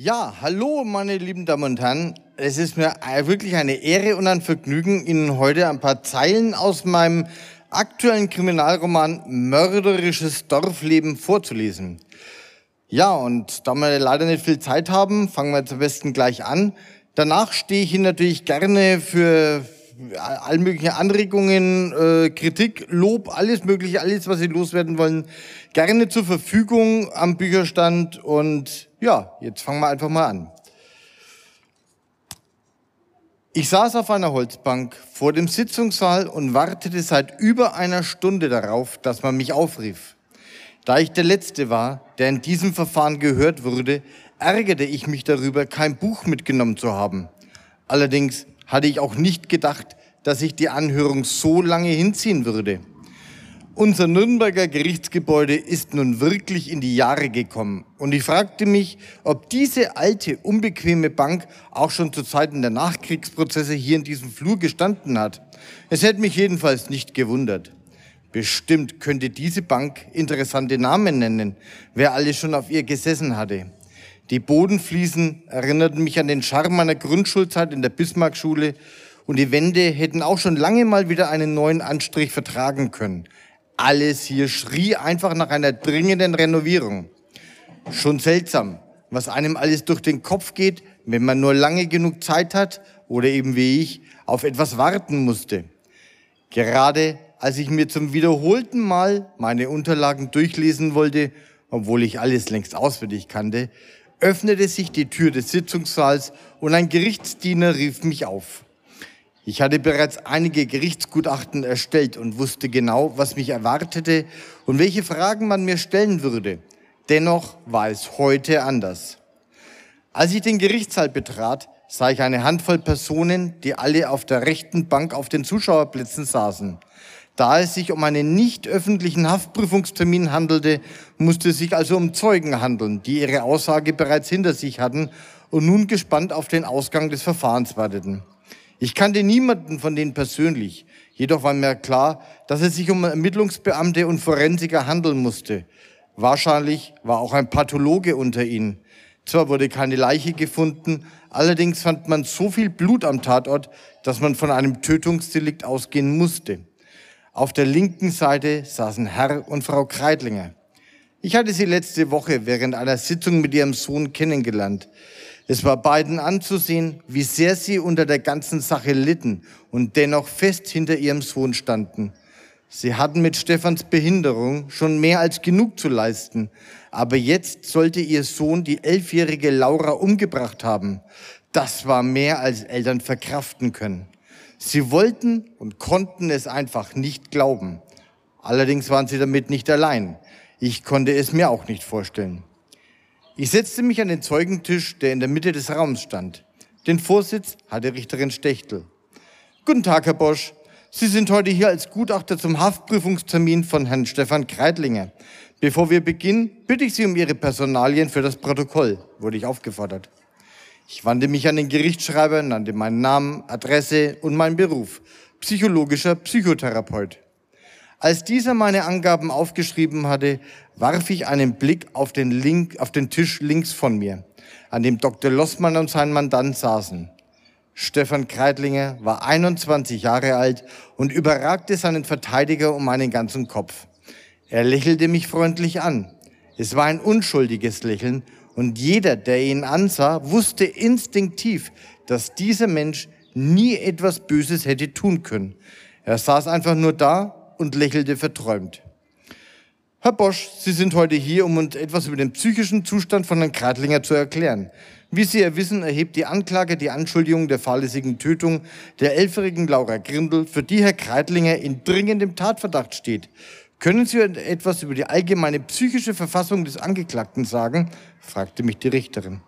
Ja, hallo meine lieben Damen und Herren. Es ist mir wirklich eine Ehre und ein Vergnügen, Ihnen heute ein paar Zeilen aus meinem aktuellen Kriminalroman Mörderisches Dorfleben vorzulesen. Ja, und da wir leider nicht viel Zeit haben, fangen wir zum besten gleich an. Danach stehe ich Ihnen natürlich gerne für all mögliche Anregungen, äh, Kritik, Lob, alles mögliche, alles, was Sie loswerden wollen, gerne zur Verfügung am Bücherstand. Und ja, jetzt fangen wir einfach mal an. Ich saß auf einer Holzbank vor dem Sitzungssaal und wartete seit über einer Stunde darauf, dass man mich aufrief. Da ich der Letzte war, der in diesem Verfahren gehört wurde, ärgerte ich mich darüber, kein Buch mitgenommen zu haben. Allerdings hatte ich auch nicht gedacht, dass sich die Anhörung so lange hinziehen würde. Unser Nürnberger Gerichtsgebäude ist nun wirklich in die Jahre gekommen. Und ich fragte mich, ob diese alte, unbequeme Bank auch schon zu Zeiten der Nachkriegsprozesse hier in diesem Flur gestanden hat. Es hätte mich jedenfalls nicht gewundert. Bestimmt könnte diese Bank interessante Namen nennen, wer alles schon auf ihr gesessen hatte. Die Bodenfliesen erinnerten mich an den Charme meiner Grundschulzeit in der Bismarckschule und die Wände hätten auch schon lange mal wieder einen neuen Anstrich vertragen können. Alles hier schrie einfach nach einer dringenden Renovierung. Schon seltsam, was einem alles durch den Kopf geht, wenn man nur lange genug Zeit hat oder eben wie ich auf etwas warten musste. Gerade als ich mir zum wiederholten Mal meine Unterlagen durchlesen wollte, obwohl ich alles längst auswendig kannte, öffnete sich die Tür des Sitzungssaals und ein Gerichtsdiener rief mich auf. Ich hatte bereits einige Gerichtsgutachten erstellt und wusste genau, was mich erwartete und welche Fragen man mir stellen würde. Dennoch war es heute anders. Als ich den Gerichtssaal betrat, sah ich eine Handvoll Personen, die alle auf der rechten Bank auf den Zuschauerplätzen saßen. Da es sich um einen nicht öffentlichen Haftprüfungstermin handelte, musste es sich also um Zeugen handeln, die ihre Aussage bereits hinter sich hatten und nun gespannt auf den Ausgang des Verfahrens warteten. Ich kannte niemanden von denen persönlich, jedoch war mir klar, dass es sich um Ermittlungsbeamte und Forensiker handeln musste. Wahrscheinlich war auch ein Pathologe unter ihnen. Zwar wurde keine Leiche gefunden, allerdings fand man so viel Blut am Tatort, dass man von einem Tötungsdelikt ausgehen musste. Auf der linken Seite saßen Herr und Frau Kreidlinger. Ich hatte sie letzte Woche während einer Sitzung mit ihrem Sohn kennengelernt. Es war beiden anzusehen, wie sehr sie unter der ganzen Sache litten und dennoch fest hinter ihrem Sohn standen. Sie hatten mit Stefans Behinderung schon mehr als genug zu leisten, aber jetzt sollte ihr Sohn die elfjährige Laura umgebracht haben. Das war mehr als Eltern verkraften können. Sie wollten und konnten es einfach nicht glauben. Allerdings waren sie damit nicht allein. Ich konnte es mir auch nicht vorstellen. Ich setzte mich an den Zeugentisch, der in der Mitte des Raums stand. Den Vorsitz hatte Richterin Stechtel. Guten Tag, Herr Bosch. Sie sind heute hier als Gutachter zum Haftprüfungstermin von Herrn Stefan Kreitlinger. Bevor wir beginnen, bitte ich Sie um Ihre Personalien für das Protokoll, wurde ich aufgefordert. Ich wandte mich an den Gerichtsschreiber, nannte meinen Namen, Adresse und meinen Beruf, psychologischer Psychotherapeut. Als dieser meine Angaben aufgeschrieben hatte, warf ich einen Blick auf den, Link, auf den Tisch links von mir, an dem Dr. Lossmann und sein Mandant saßen. Stefan Kreitlinger war 21 Jahre alt und überragte seinen Verteidiger um einen ganzen Kopf. Er lächelte mich freundlich an. Es war ein unschuldiges Lächeln und jeder, der ihn ansah, wusste instinktiv, dass dieser Mensch nie etwas Böses hätte tun können. Er saß einfach nur da und lächelte verträumt. Herr Bosch, Sie sind heute hier, um uns etwas über den psychischen Zustand von Herrn Kreitlinger zu erklären. Wie Sie ja wissen, erhebt die Anklage die Anschuldigung der fahrlässigen Tötung der elfjährigen Laura Grindel, für die Herr Kreitlinger in dringendem Tatverdacht steht. Können Sie etwas über die allgemeine psychische Verfassung des Angeklagten sagen? fragte mich die Richterin.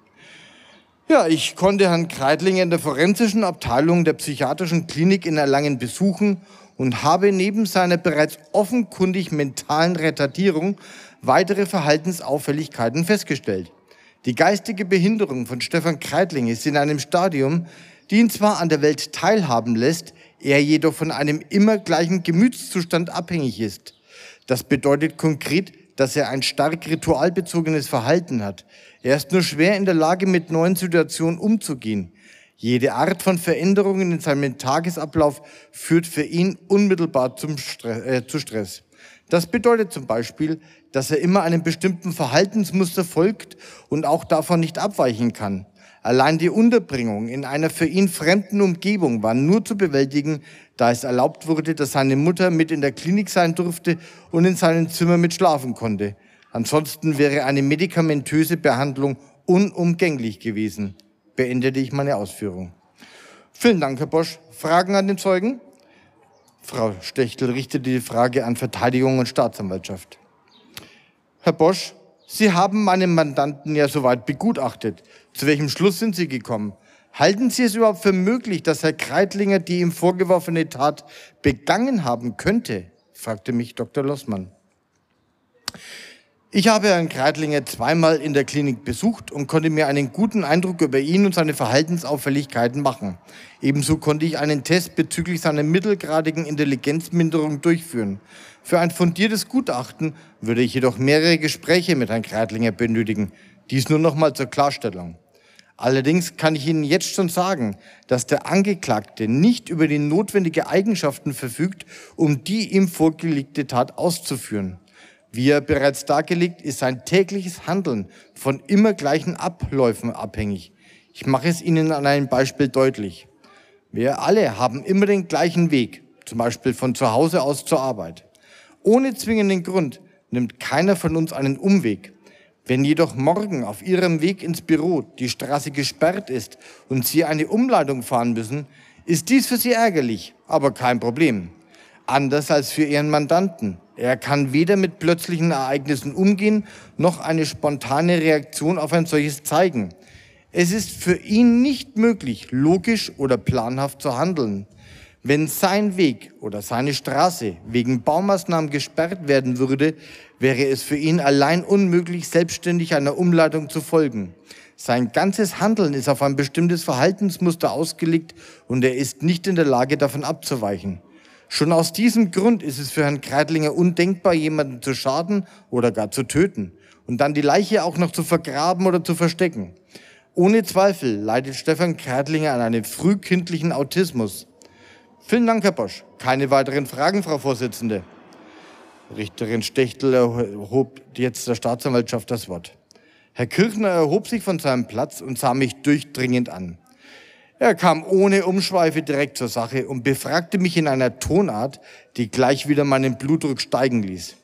Ja, ich konnte Herrn Kreidlinger in der forensischen Abteilung der psychiatrischen Klinik in Erlangen besuchen und habe neben seiner bereits offenkundig mentalen Retardierung weitere Verhaltensauffälligkeiten festgestellt. Die geistige Behinderung von Stefan Kreidling ist in einem Stadium, die ihn zwar an der Welt teilhaben lässt, er jedoch von einem immer gleichen Gemütszustand abhängig ist. Das bedeutet konkret, dass er ein stark ritualbezogenes Verhalten hat. Er ist nur schwer in der Lage, mit neuen Situationen umzugehen. Jede Art von Veränderungen in seinem Tagesablauf führt für ihn unmittelbar Stress, äh, zu Stress. Das bedeutet zum Beispiel, dass er immer einem bestimmten Verhaltensmuster folgt und auch davon nicht abweichen kann. Allein die Unterbringung in einer für ihn fremden Umgebung war nur zu bewältigen, da es erlaubt wurde, dass seine Mutter mit in der Klinik sein durfte und in seinem Zimmer mit schlafen konnte. Ansonsten wäre eine medikamentöse Behandlung unumgänglich gewesen. Beendete ich meine Ausführung. Vielen Dank, Herr Bosch. Fragen an den Zeugen? Frau Stechtel richtete die Frage an Verteidigung und Staatsanwaltschaft. Herr Bosch, Sie haben meinen Mandanten ja soweit begutachtet. Zu welchem Schluss sind Sie gekommen? Halten Sie es überhaupt für möglich, dass Herr Kreitlinger die ihm vorgeworfene Tat begangen haben könnte? fragte mich Dr. Lossmann. Ich habe Herrn Kreitlinger zweimal in der Klinik besucht und konnte mir einen guten Eindruck über ihn und seine Verhaltensauffälligkeiten machen. Ebenso konnte ich einen Test bezüglich seiner mittelgradigen Intelligenzminderung durchführen. Für ein fundiertes Gutachten würde ich jedoch mehrere Gespräche mit Herrn Kreitlinger benötigen. Dies nur noch mal zur Klarstellung. Allerdings kann ich Ihnen jetzt schon sagen, dass der Angeklagte nicht über die notwendigen Eigenschaften verfügt, um die ihm vorgelegte Tat auszuführen. Wie er bereits dargelegt, ist sein tägliches Handeln von immer gleichen Abläufen abhängig. Ich mache es Ihnen an einem Beispiel deutlich. Wir alle haben immer den gleichen Weg, zum Beispiel von zu Hause aus zur Arbeit. Ohne zwingenden Grund nimmt keiner von uns einen Umweg. Wenn jedoch morgen auf Ihrem Weg ins Büro die Straße gesperrt ist und Sie eine Umleitung fahren müssen, ist dies für Sie ärgerlich, aber kein Problem. Anders als für Ihren Mandanten. Er kann weder mit plötzlichen Ereignissen umgehen, noch eine spontane Reaktion auf ein solches zeigen. Es ist für ihn nicht möglich, logisch oder planhaft zu handeln. Wenn sein Weg oder seine Straße wegen Baumaßnahmen gesperrt werden würde, wäre es für ihn allein unmöglich, selbstständig einer Umleitung zu folgen. Sein ganzes Handeln ist auf ein bestimmtes Verhaltensmuster ausgelegt und er ist nicht in der Lage, davon abzuweichen. Schon aus diesem Grund ist es für Herrn Kreitlinger undenkbar, jemanden zu schaden oder gar zu töten und dann die Leiche auch noch zu vergraben oder zu verstecken. Ohne Zweifel leidet Stefan Kreitlinger an einem frühkindlichen Autismus. Vielen Dank, Herr Bosch. Keine weiteren Fragen, Frau Vorsitzende. Richterin Stechtel erhob jetzt der Staatsanwaltschaft das Wort. Herr Kirchner erhob sich von seinem Platz und sah mich durchdringend an. Er kam ohne Umschweife direkt zur Sache und befragte mich in einer Tonart, die gleich wieder meinen Blutdruck steigen ließ.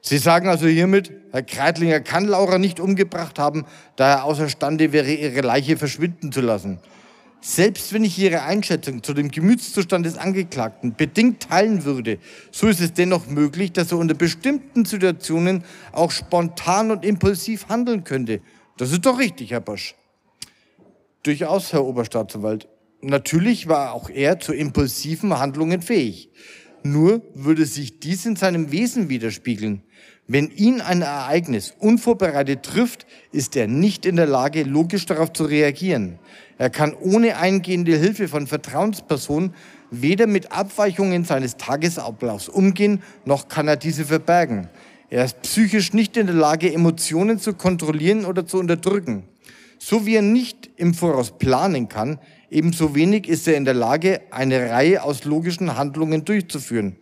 Sie sagen also hiermit, Herr Kreitlinger kann Laura nicht umgebracht haben, da er außerstande wäre, ihre Leiche verschwinden zu lassen. Selbst wenn ich Ihre Einschätzung zu dem Gemütszustand des Angeklagten bedingt teilen würde, so ist es dennoch möglich, dass er unter bestimmten Situationen auch spontan und impulsiv handeln könnte. Das ist doch richtig, Herr Bosch. Durchaus, Herr Oberstaatsanwalt. Natürlich war auch er zu impulsiven Handlungen fähig. Nur würde sich dies in seinem Wesen widerspiegeln. Wenn ihn ein Ereignis unvorbereitet trifft, ist er nicht in der Lage, logisch darauf zu reagieren. Er kann ohne eingehende Hilfe von Vertrauenspersonen weder mit Abweichungen seines Tagesablaufs umgehen, noch kann er diese verbergen. Er ist psychisch nicht in der Lage, Emotionen zu kontrollieren oder zu unterdrücken. So wie er nicht im Voraus planen kann, ebenso wenig ist er in der Lage, eine Reihe aus logischen Handlungen durchzuführen.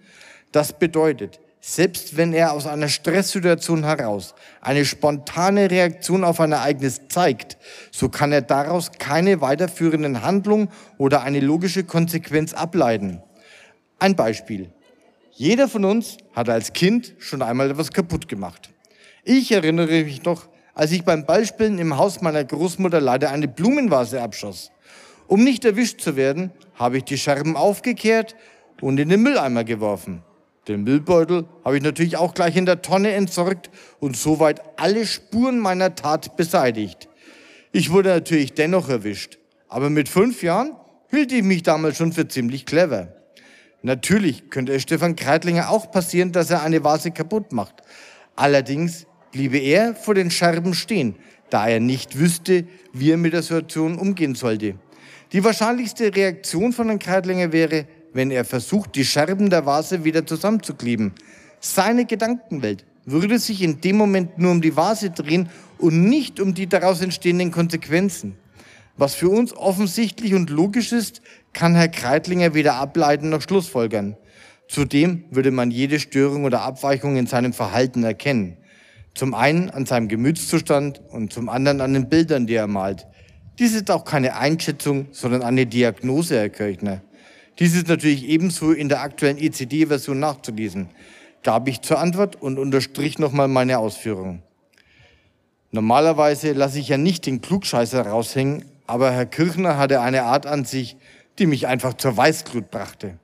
Das bedeutet, selbst wenn er aus einer Stresssituation heraus eine spontane Reaktion auf ein Ereignis zeigt, so kann er daraus keine weiterführenden Handlungen oder eine logische Konsequenz ableiten. Ein Beispiel. Jeder von uns hat als Kind schon einmal etwas kaputt gemacht. Ich erinnere mich noch als ich beim Ballspielen im Haus meiner Großmutter leider eine Blumenvase abschoss. Um nicht erwischt zu werden, habe ich die Scherben aufgekehrt und in den Mülleimer geworfen. Den Müllbeutel habe ich natürlich auch gleich in der Tonne entsorgt und soweit alle Spuren meiner Tat beseitigt. Ich wurde natürlich dennoch erwischt, aber mit fünf Jahren hielt ich mich damals schon für ziemlich clever. Natürlich könnte es Stefan Kreitlinger auch passieren, dass er eine Vase kaputt macht. Allerdings bliebe er vor den Scherben stehen, da er nicht wüsste, wie er mit der Situation umgehen sollte. Die wahrscheinlichste Reaktion von Herrn Kreitlinger wäre, wenn er versucht, die Scherben der Vase wieder zusammenzukleben. Seine Gedankenwelt würde sich in dem Moment nur um die Vase drehen und nicht um die daraus entstehenden Konsequenzen. Was für uns offensichtlich und logisch ist, kann Herr Kreitlinger weder ableiten noch schlussfolgern. Zudem würde man jede Störung oder Abweichung in seinem Verhalten erkennen. Zum einen an seinem Gemütszustand und zum anderen an den Bildern, die er malt. Dies ist auch keine Einschätzung, sondern eine Diagnose, Herr Kirchner. Dies ist natürlich ebenso in der aktuellen ECD-Version nachzulesen, gab ich zur Antwort und unterstrich nochmal meine Ausführungen. Normalerweise lasse ich ja nicht den Klugscheißer raushängen, aber Herr Kirchner hatte eine Art an sich, die mich einfach zur Weißglut brachte.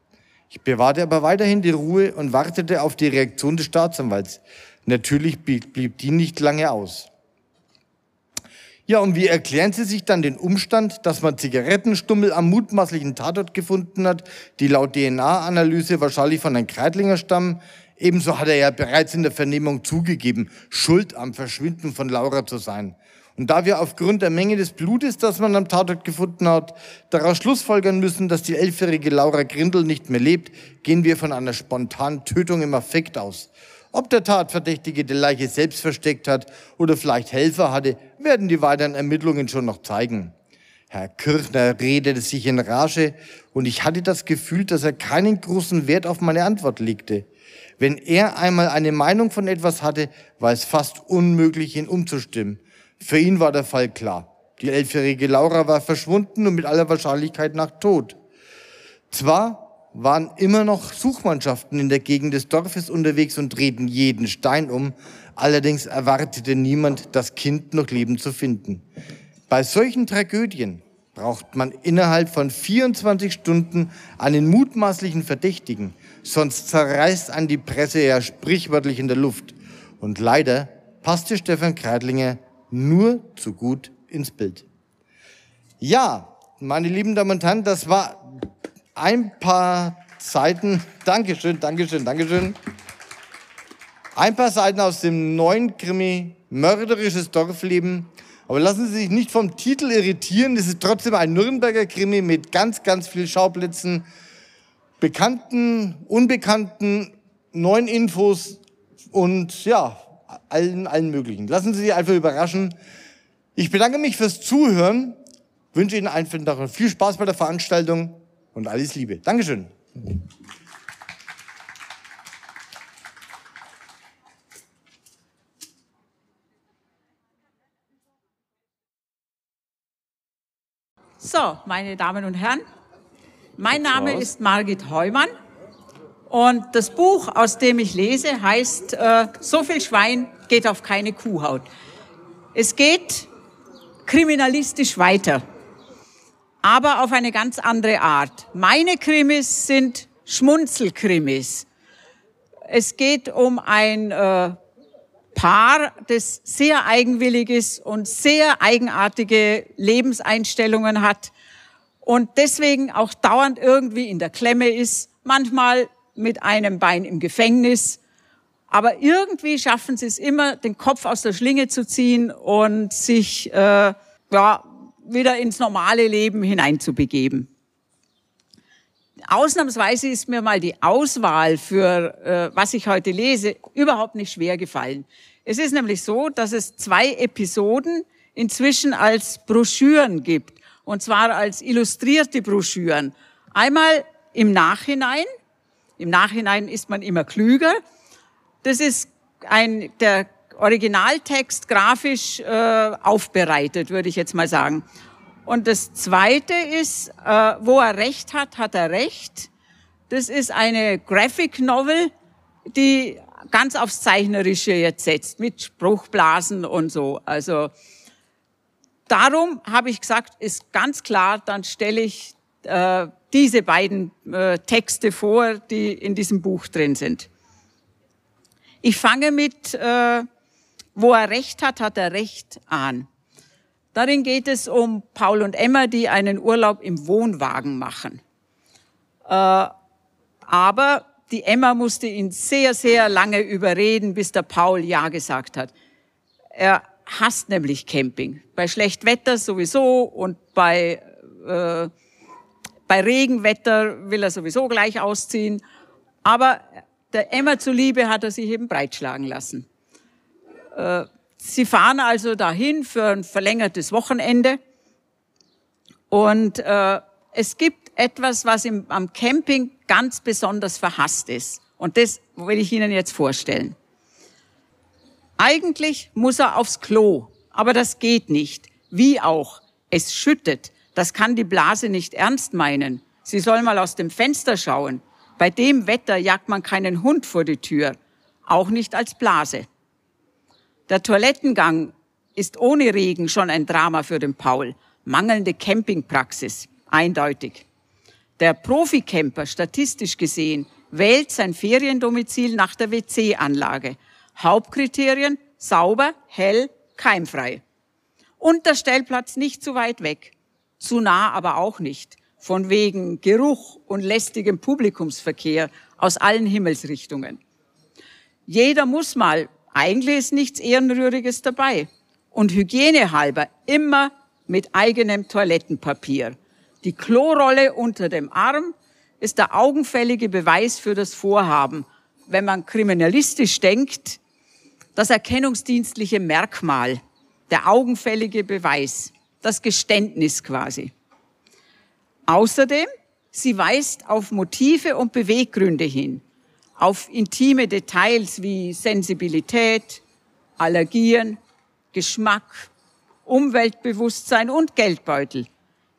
Ich bewahrte aber weiterhin die Ruhe und wartete auf die Reaktion des Staatsanwalts. Natürlich blieb die nicht lange aus. Ja, und wie erklären Sie sich dann den Umstand, dass man Zigarettenstummel am mutmaßlichen Tatort gefunden hat, die laut DNA-Analyse wahrscheinlich von einem Kreitlinger stammen? Ebenso hat er ja bereits in der Vernehmung zugegeben, schuld am Verschwinden von Laura zu sein. Und da wir aufgrund der Menge des Blutes, das man am Tatort gefunden hat, daraus schlussfolgern müssen, dass die elfjährige Laura Grindel nicht mehr lebt, gehen wir von einer spontanen Tötung im Affekt aus. Ob der Tatverdächtige die Leiche selbst versteckt hat oder vielleicht Helfer hatte, werden die weiteren Ermittlungen schon noch zeigen. Herr Kirchner redete sich in Rage und ich hatte das Gefühl, dass er keinen großen Wert auf meine Antwort legte. Wenn er einmal eine Meinung von etwas hatte, war es fast unmöglich, ihn umzustimmen. Für ihn war der Fall klar. Die elfjährige Laura war verschwunden und mit aller Wahrscheinlichkeit nach tot. Zwar waren immer noch Suchmannschaften in der Gegend des Dorfes unterwegs und drehten jeden Stein um, allerdings erwartete niemand, das Kind noch lebend zu finden. Bei solchen Tragödien braucht man innerhalb von 24 Stunden einen mutmaßlichen Verdächtigen, sonst zerreißt an die Presse ja sprichwörtlich in der Luft. Und leider passte Stefan Kreidlinger nur zu gut ins Bild. Ja, meine lieben Damen und Herren, das war ein paar Seiten. Dankeschön, Dankeschön, Dankeschön. Ein paar Seiten aus dem neuen Krimi Mörderisches Dorfleben. Aber lassen Sie sich nicht vom Titel irritieren. Das ist trotzdem ein Nürnberger Krimi mit ganz, ganz vielen Schauplätzen, bekannten, unbekannten, neuen Infos und ja, allen, allen möglichen. Lassen Sie sich einfach überraschen. Ich bedanke mich fürs Zuhören, wünsche Ihnen einfach viel Spaß bei der Veranstaltung und alles Liebe. Dankeschön. So, meine Damen und Herren, mein Name ist Margit Heumann. Und das Buch, aus dem ich lese, heißt äh, So viel Schwein geht auf keine Kuhhaut. Es geht kriminalistisch weiter, aber auf eine ganz andere Art. Meine Krimis sind Schmunzelkrimis. Es geht um ein äh, Paar, das sehr eigenwillig ist und sehr eigenartige Lebenseinstellungen hat und deswegen auch dauernd irgendwie in der Klemme ist, manchmal mit einem Bein im Gefängnis. Aber irgendwie schaffen sie es immer, den Kopf aus der Schlinge zu ziehen und sich äh, ja, wieder ins normale Leben hineinzubegeben. Ausnahmsweise ist mir mal die Auswahl für, äh, was ich heute lese, überhaupt nicht schwer gefallen. Es ist nämlich so, dass es zwei Episoden inzwischen als Broschüren gibt. Und zwar als illustrierte Broschüren. Einmal im Nachhinein, im Nachhinein ist man immer klüger. Das ist ein, der Originaltext grafisch äh, aufbereitet, würde ich jetzt mal sagen. Und das Zweite ist, äh, wo er recht hat, hat er recht. Das ist eine Graphic Novel, die ganz aufs Zeichnerische jetzt setzt, mit Spruchblasen und so. Also darum habe ich gesagt, ist ganz klar, dann stelle ich äh, diese beiden äh, Texte vor, die in diesem Buch drin sind. Ich fange mit, äh, wo er recht hat, hat er recht an. Darin geht es um Paul und Emma, die einen Urlaub im Wohnwagen machen. Äh, aber die Emma musste ihn sehr, sehr lange überreden, bis der Paul Ja gesagt hat. Er hasst nämlich Camping. Bei Schlechtwetter sowieso und bei äh, bei Regenwetter will er sowieso gleich ausziehen. Aber der Emma zuliebe hat er sich eben breitschlagen lassen. Äh, sie fahren also dahin für ein verlängertes Wochenende und äh, es gibt etwas, was im, am Camping ganz besonders verhasst ist. Und das will ich Ihnen jetzt vorstellen. Eigentlich muss er aufs Klo, aber das geht nicht. Wie auch? Es schüttet. Das kann die Blase nicht ernst meinen. Sie soll mal aus dem Fenster schauen. Bei dem Wetter jagt man keinen Hund vor die Tür, auch nicht als Blase. Der Toilettengang ist ohne Regen schon ein Drama für den Paul. Mangelnde Campingpraxis, eindeutig. Der Profi-Camper, statistisch gesehen, wählt sein Feriendomizil nach der WC-Anlage. Hauptkriterien sauber, hell, keimfrei. Und der Stellplatz nicht zu weit weg. Zu nah aber auch nicht. Von wegen Geruch und lästigem Publikumsverkehr aus allen Himmelsrichtungen. Jeder muss mal. Eigentlich ist nichts Ehrenrühriges dabei. Und hygienehalber immer mit eigenem Toilettenpapier. Die Klorolle unter dem Arm ist der augenfällige Beweis für das Vorhaben. Wenn man kriminalistisch denkt, das erkennungsdienstliche Merkmal, der augenfällige Beweis, das Geständnis quasi. Außerdem, sie weist auf Motive und Beweggründe hin, auf intime Details wie Sensibilität, Allergien, Geschmack, Umweltbewusstsein und Geldbeutel,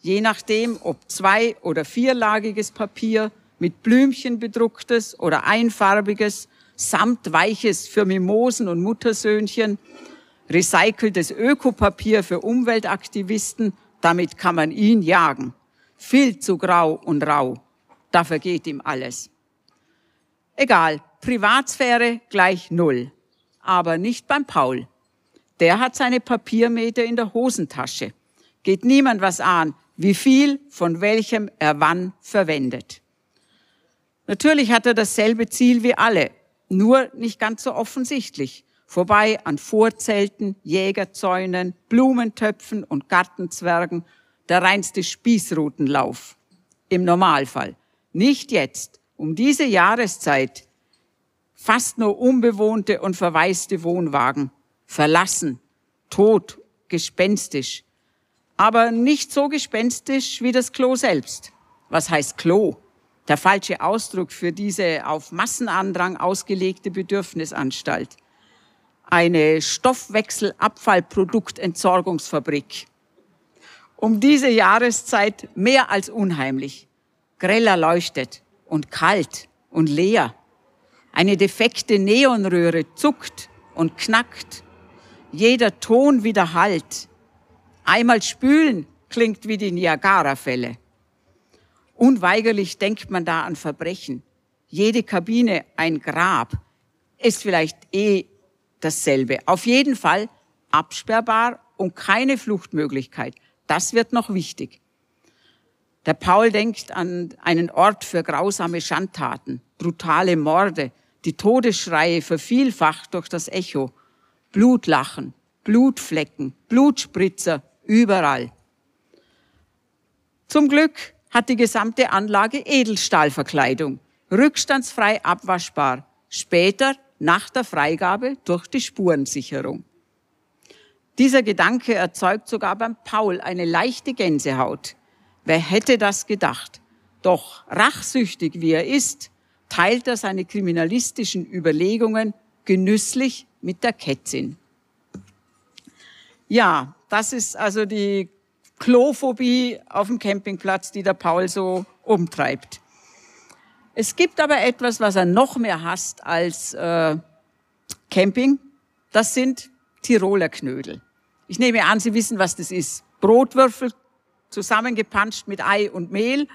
je nachdem, ob zwei- oder vierlagiges Papier mit Blümchen bedrucktes oder einfarbiges samtweiches für Mimosen und Muttersöhnchen, recyceltes Ökopapier für Umweltaktivisten, damit kann man ihn jagen. Viel zu grau und rau, da vergeht ihm alles. Egal, Privatsphäre gleich Null, aber nicht beim Paul. Der hat seine Papiermeter in der Hosentasche. Geht niemand was an, wie viel von welchem er wann verwendet. Natürlich hat er dasselbe Ziel wie alle, nur nicht ganz so offensichtlich. Vorbei an Vorzelten, Jägerzäunen, Blumentöpfen und Gartenzwergen, der reinste Spießrutenlauf. Im Normalfall. Nicht jetzt, um diese Jahreszeit. Fast nur unbewohnte und verwaiste Wohnwagen. Verlassen, tot, gespenstisch. Aber nicht so gespenstisch wie das Klo selbst. Was heißt Klo? der falsche Ausdruck für diese auf Massenandrang ausgelegte Bedürfnisanstalt. Eine Stoffwechselabfallproduktentsorgungsfabrik. Um diese Jahreszeit mehr als unheimlich. Greller leuchtet und kalt und leer. Eine defekte Neonröhre zuckt und knackt. Jeder Ton widerhallt. Einmal spülen klingt wie die Niagara-Fälle. Unweigerlich denkt man da an Verbrechen. Jede Kabine ein Grab ist vielleicht eh dasselbe. Auf jeden Fall absperrbar und keine Fluchtmöglichkeit. Das wird noch wichtig. Der Paul denkt an einen Ort für grausame Schandtaten, brutale Morde, die Todesschreie vervielfacht durch das Echo, Blutlachen, Blutflecken, Blutspritzer, überall. Zum Glück hat die gesamte Anlage Edelstahlverkleidung, rückstandsfrei abwaschbar, später nach der Freigabe durch die Spurensicherung. Dieser Gedanke erzeugt sogar beim Paul eine leichte Gänsehaut. Wer hätte das gedacht? Doch rachsüchtig wie er ist, teilt er seine kriminalistischen Überlegungen genüsslich mit der Kätzin. Ja, das ist also die Klophobie auf dem Campingplatz, die der Paul so umtreibt. Es gibt aber etwas, was er noch mehr hasst als äh, Camping. Das sind Tiroler Knödel. Ich nehme an, Sie wissen, was das ist. Brotwürfel zusammengepanscht mit Ei und Mehl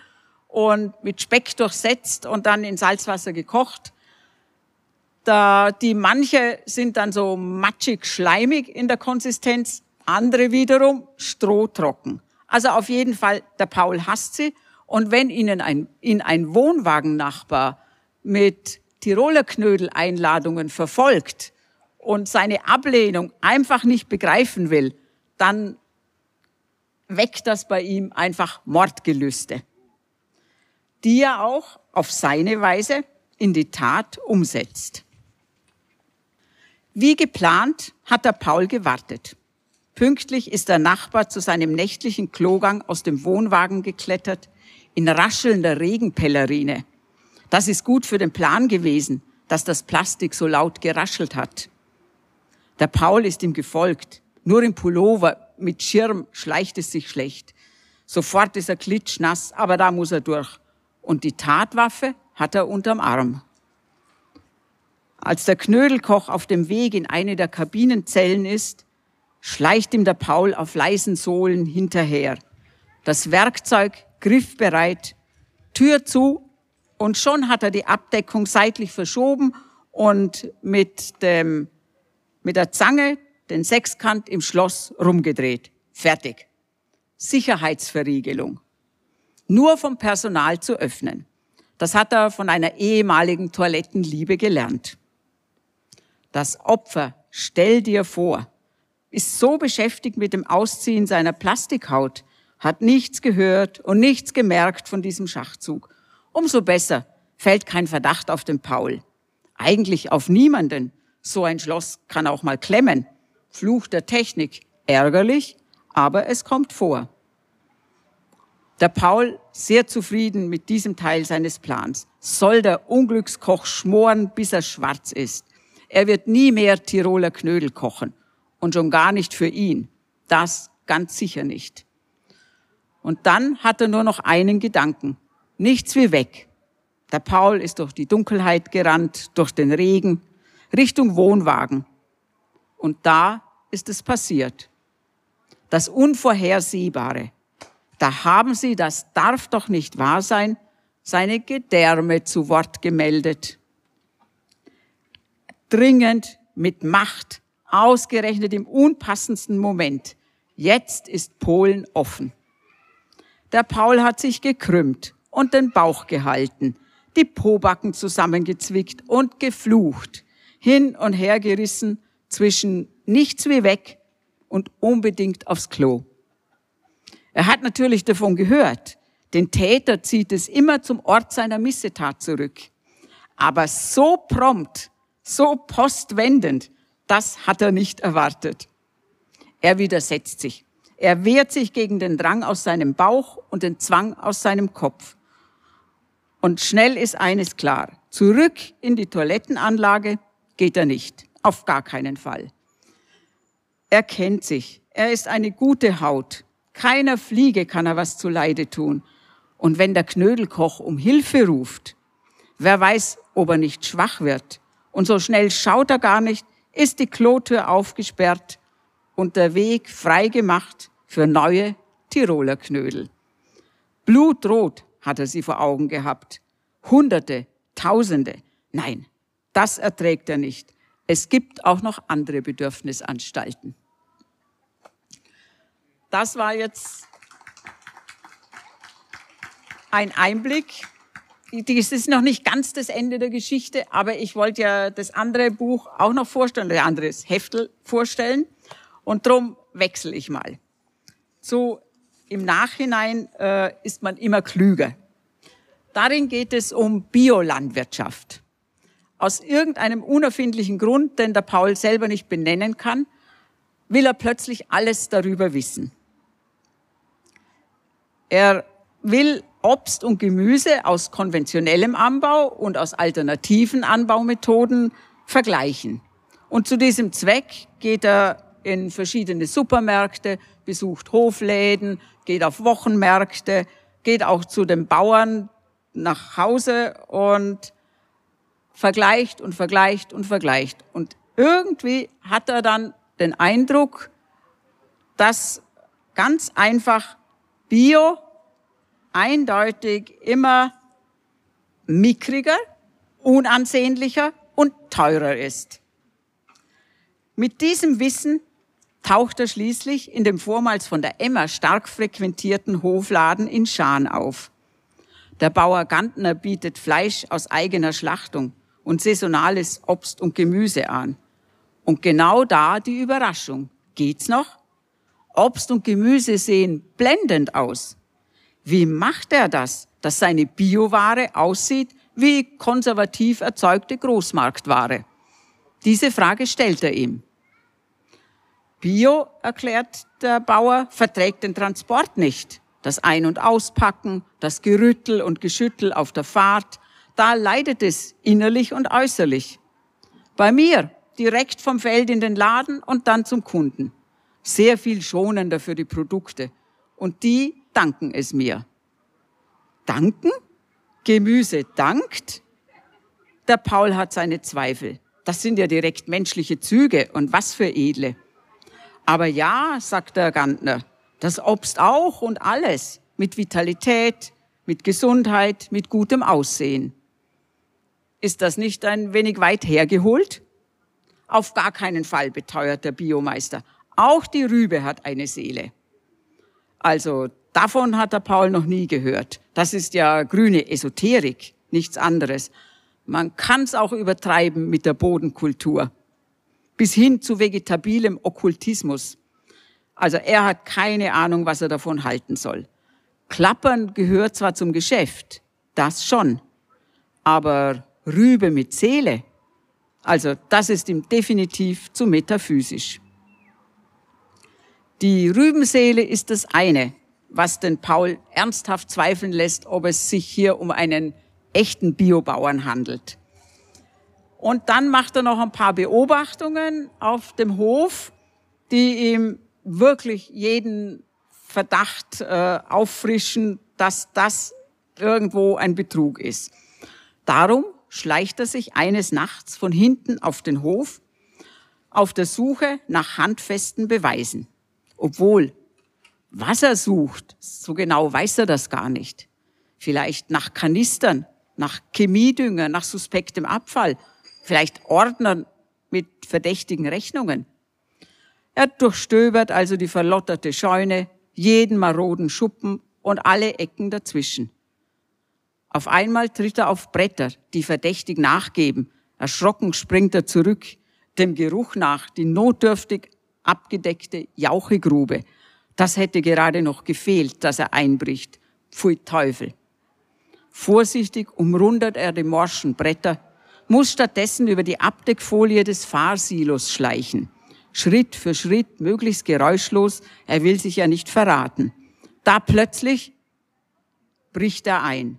und mit Speck durchsetzt und dann in Salzwasser gekocht. Da, die manche sind dann so matschig schleimig in der Konsistenz, andere wiederum strohtrocken. Also auf jeden Fall, der Paul hasst sie. Und wenn Ihnen ein, ihn ein Wohnwagennachbar mit Tiroler Knödel-Einladungen verfolgt und seine Ablehnung einfach nicht begreifen will, dann weckt das bei ihm einfach Mordgelüste, die er auch auf seine Weise in die Tat umsetzt. Wie geplant hat der Paul gewartet. Pünktlich ist der Nachbar zu seinem nächtlichen Klogang aus dem Wohnwagen geklettert, in raschelnder Regenpellerine. Das ist gut für den Plan gewesen, dass das Plastik so laut geraschelt hat. Der Paul ist ihm gefolgt. Nur im Pullover mit Schirm schleicht es sich schlecht. Sofort ist er klitschnass, aber da muss er durch. Und die Tatwaffe hat er unterm Arm. Als der Knödelkoch auf dem Weg in eine der Kabinenzellen ist, schleicht ihm der Paul auf leisen Sohlen hinterher. Das Werkzeug griffbereit, Tür zu und schon hat er die Abdeckung seitlich verschoben und mit, dem, mit der Zange den Sechskant im Schloss rumgedreht. Fertig. Sicherheitsverriegelung. Nur vom Personal zu öffnen. Das hat er von einer ehemaligen Toilettenliebe gelernt. Das Opfer, stell dir vor, ist so beschäftigt mit dem Ausziehen seiner Plastikhaut, hat nichts gehört und nichts gemerkt von diesem Schachzug. Umso besser fällt kein Verdacht auf den Paul. Eigentlich auf niemanden. So ein Schloss kann auch mal klemmen. Fluch der Technik. Ärgerlich, aber es kommt vor. Der Paul, sehr zufrieden mit diesem Teil seines Plans, soll der Unglückskoch schmoren, bis er schwarz ist. Er wird nie mehr Tiroler Knödel kochen. Und schon gar nicht für ihn. Das ganz sicher nicht. Und dann hat er nur noch einen Gedanken. Nichts wie weg. Der Paul ist durch die Dunkelheit gerannt, durch den Regen, Richtung Wohnwagen. Und da ist es passiert. Das Unvorhersehbare. Da haben sie, das darf doch nicht wahr sein, seine Gedärme zu Wort gemeldet. Dringend, mit Macht, ausgerechnet im unpassendsten Moment. Jetzt ist Polen offen. Der Paul hat sich gekrümmt und den Bauch gehalten, die Pobacken zusammengezwickt und geflucht, hin und her gerissen zwischen nichts wie weg und unbedingt aufs Klo. Er hat natürlich davon gehört. Den Täter zieht es immer zum Ort seiner Missetat zurück. Aber so prompt, so postwendend, das hat er nicht erwartet. Er widersetzt sich. Er wehrt sich gegen den Drang aus seinem Bauch und den Zwang aus seinem Kopf. Und schnell ist eines klar. Zurück in die Toilettenanlage geht er nicht. Auf gar keinen Fall. Er kennt sich. Er ist eine gute Haut. Keiner Fliege kann er was zu Leide tun. Und wenn der Knödelkoch um Hilfe ruft, wer weiß, ob er nicht schwach wird. Und so schnell schaut er gar nicht, ist die Klotür aufgesperrt und der Weg frei gemacht für neue Tiroler Knödel. Blutrot hat er sie vor Augen gehabt. Hunderte, Tausende. Nein, das erträgt er nicht. Es gibt auch noch andere Bedürfnisanstalten das war jetzt ein Einblick. Das ist noch nicht ganz das Ende der Geschichte, aber ich wollte ja das andere Buch auch noch vorstellen, der andere Heftel vorstellen. Und drum wechsle ich mal. So im Nachhinein äh, ist man immer klüger. Darin geht es um Biolandwirtschaft. Aus irgendeinem unerfindlichen Grund, den der Paul selber nicht benennen kann, will er plötzlich alles darüber wissen. Er will Obst und Gemüse aus konventionellem Anbau und aus alternativen Anbaumethoden vergleichen. Und zu diesem Zweck geht er in verschiedene Supermärkte, besucht Hofläden, geht auf Wochenmärkte, geht auch zu den Bauern nach Hause und vergleicht und vergleicht und vergleicht. Und irgendwie hat er dann den Eindruck, dass ganz einfach Bio eindeutig immer mickriger, unansehnlicher und teurer ist. Mit diesem Wissen taucht er schließlich in dem vormals von der Emma stark frequentierten Hofladen in Schaan auf. Der Bauer Gantner bietet Fleisch aus eigener Schlachtung und saisonales Obst und Gemüse an. Und genau da die Überraschung. Geht's noch? Obst und Gemüse sehen blendend aus. Wie macht er das, dass seine Bioware aussieht wie konservativ erzeugte Großmarktware? Diese Frage stellt er ihm. Bio, erklärt der Bauer, verträgt den Transport nicht. Das Ein- und Auspacken, das Gerüttel und Geschüttel auf der Fahrt, da leidet es innerlich und äußerlich. Bei mir direkt vom Feld in den Laden und dann zum Kunden. Sehr viel schonender für die Produkte. Und die danken es mir. Danken? Gemüse dankt? Der Paul hat seine Zweifel. Das sind ja direkt menschliche Züge und was für edle. Aber ja, sagt der Gantner, das Obst auch und alles mit Vitalität, mit Gesundheit, mit gutem Aussehen. Ist das nicht ein wenig weit hergeholt? Auf gar keinen Fall, beteuert der Biomeister. Auch die Rübe hat eine Seele. Also davon hat der Paul noch nie gehört. Das ist ja grüne Esoterik, nichts anderes. Man kann es auch übertreiben mit der Bodenkultur. Bis hin zu vegetabilem Okkultismus. Also er hat keine Ahnung, was er davon halten soll. Klappern gehört zwar zum Geschäft, das schon, aber Rübe mit Seele. Also das ist ihm definitiv zu metaphysisch. Die Rübenseele ist das eine, was den Paul ernsthaft zweifeln lässt, ob es sich hier um einen echten Biobauern handelt. Und dann macht er noch ein paar Beobachtungen auf dem Hof, die ihm wirklich jeden Verdacht äh, auffrischen, dass das irgendwo ein Betrug ist. Darum schleicht er sich eines Nachts von hinten auf den Hof auf der Suche nach handfesten Beweisen. Obwohl, was er sucht, so genau weiß er das gar nicht. Vielleicht nach Kanistern, nach Chemiedünger, nach suspektem Abfall, vielleicht Ordnern mit verdächtigen Rechnungen. Er durchstöbert also die verlotterte Scheune, jeden maroden Schuppen und alle Ecken dazwischen. Auf einmal tritt er auf Bretter, die verdächtig nachgeben. Erschrocken springt er zurück, dem Geruch nach, die notdürftig abgedeckte Jauchegrube. Das hätte gerade noch gefehlt, dass er einbricht. Pfui Teufel. Vorsichtig umrundet er die morschen Bretter, muss stattdessen über die Abdeckfolie des Fahrsilos schleichen. Schritt für Schritt, möglichst geräuschlos, er will sich ja nicht verraten. Da plötzlich bricht er ein.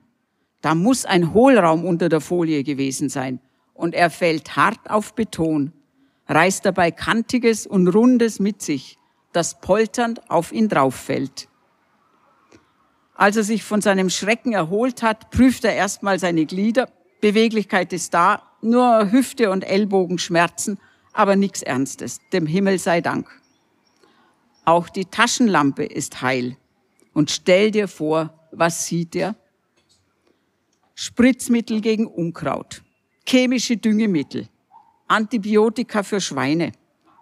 Da muss ein Hohlraum unter der Folie gewesen sein. Und er fällt hart auf Beton, reißt dabei Kantiges und Rundes mit sich, das polternd auf ihn drauffällt. Als er sich von seinem Schrecken erholt hat, prüft er erstmal seine Glieder. Beweglichkeit ist da, nur Hüfte und Ellbogen schmerzen, aber nichts Ernstes. Dem Himmel sei Dank. Auch die Taschenlampe ist heil. Und stell dir vor, was sieht er? Spritzmittel gegen Unkraut, chemische Düngemittel, Antibiotika für Schweine,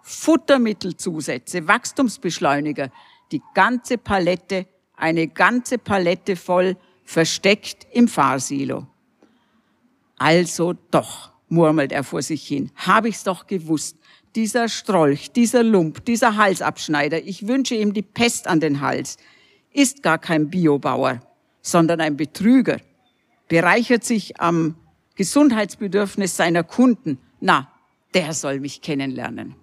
Futtermittelzusätze, Wachstumsbeschleuniger, die ganze Palette, eine ganze Palette voll, versteckt im Fahrsilo. Also doch, murmelt er vor sich hin, habe ich's doch gewusst. Dieser Strolch, dieser Lump, dieser Halsabschneider, ich wünsche ihm die Pest an den Hals, ist gar kein Biobauer, sondern ein Betrüger, bereichert sich am Gesundheitsbedürfnis seiner Kunden. Na, der soll mich kennenlernen.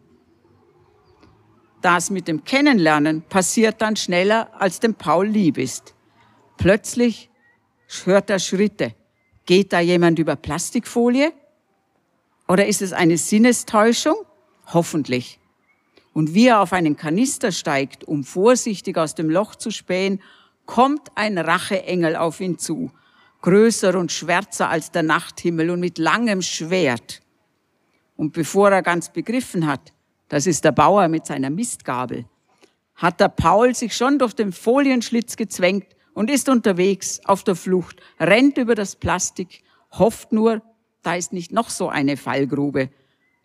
Das mit dem Kennenlernen passiert dann schneller, als dem Paul lieb ist. Plötzlich hört er Schritte. Geht da jemand über Plastikfolie? Oder ist es eine Sinnestäuschung? Hoffentlich. Und wie er auf einen Kanister steigt, um vorsichtig aus dem Loch zu spähen, kommt ein Racheengel auf ihn zu größer und schwärzer als der Nachthimmel und mit langem Schwert. Und bevor er ganz begriffen hat, das ist der Bauer mit seiner Mistgabel, hat der Paul sich schon durch den Folienschlitz gezwängt und ist unterwegs auf der Flucht, rennt über das Plastik, hofft nur, da ist nicht noch so eine Fallgrube.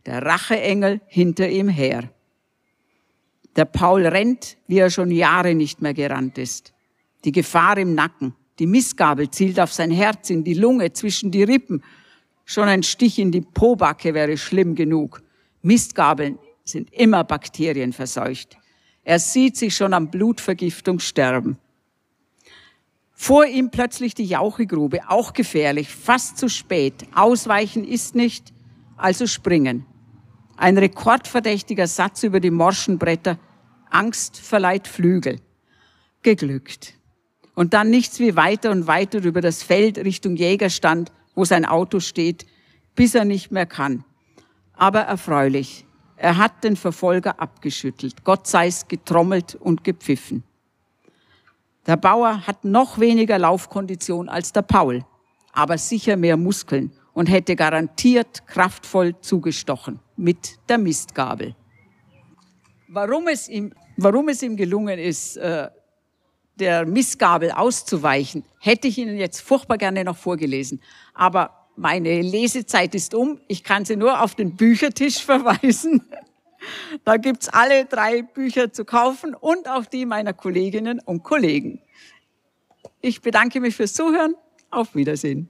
Der Racheengel hinter ihm her. Der Paul rennt, wie er schon Jahre nicht mehr gerannt ist. Die Gefahr im Nacken. Die Missgabel zielt auf sein Herz, in die Lunge, zwischen die Rippen. Schon ein Stich in die Pobacke wäre schlimm genug. Mistgabeln sind immer bakterienverseucht. Er sieht sich schon am Blutvergiftung sterben. Vor ihm plötzlich die Jauchegrube, auch gefährlich, fast zu spät. Ausweichen ist nicht, also springen. Ein rekordverdächtiger Satz über die morschen Bretter. Angst verleiht Flügel. Geglückt. Und dann nichts wie weiter und weiter über das Feld Richtung Jägerstand, wo sein Auto steht, bis er nicht mehr kann. Aber erfreulich. Er hat den Verfolger abgeschüttelt. Gott sei's getrommelt und gepfiffen. Der Bauer hat noch weniger Laufkondition als der Paul, aber sicher mehr Muskeln und hätte garantiert kraftvoll zugestochen mit der Mistgabel. Warum es ihm, warum es ihm gelungen ist, äh, der Mistgabel auszuweichen, hätte ich Ihnen jetzt furchtbar gerne noch vorgelesen. Aber meine Lesezeit ist um. Ich kann Sie nur auf den Büchertisch verweisen. Da gibt's alle drei Bücher zu kaufen und auch die meiner Kolleginnen und Kollegen. Ich bedanke mich fürs Zuhören. Auf Wiedersehen.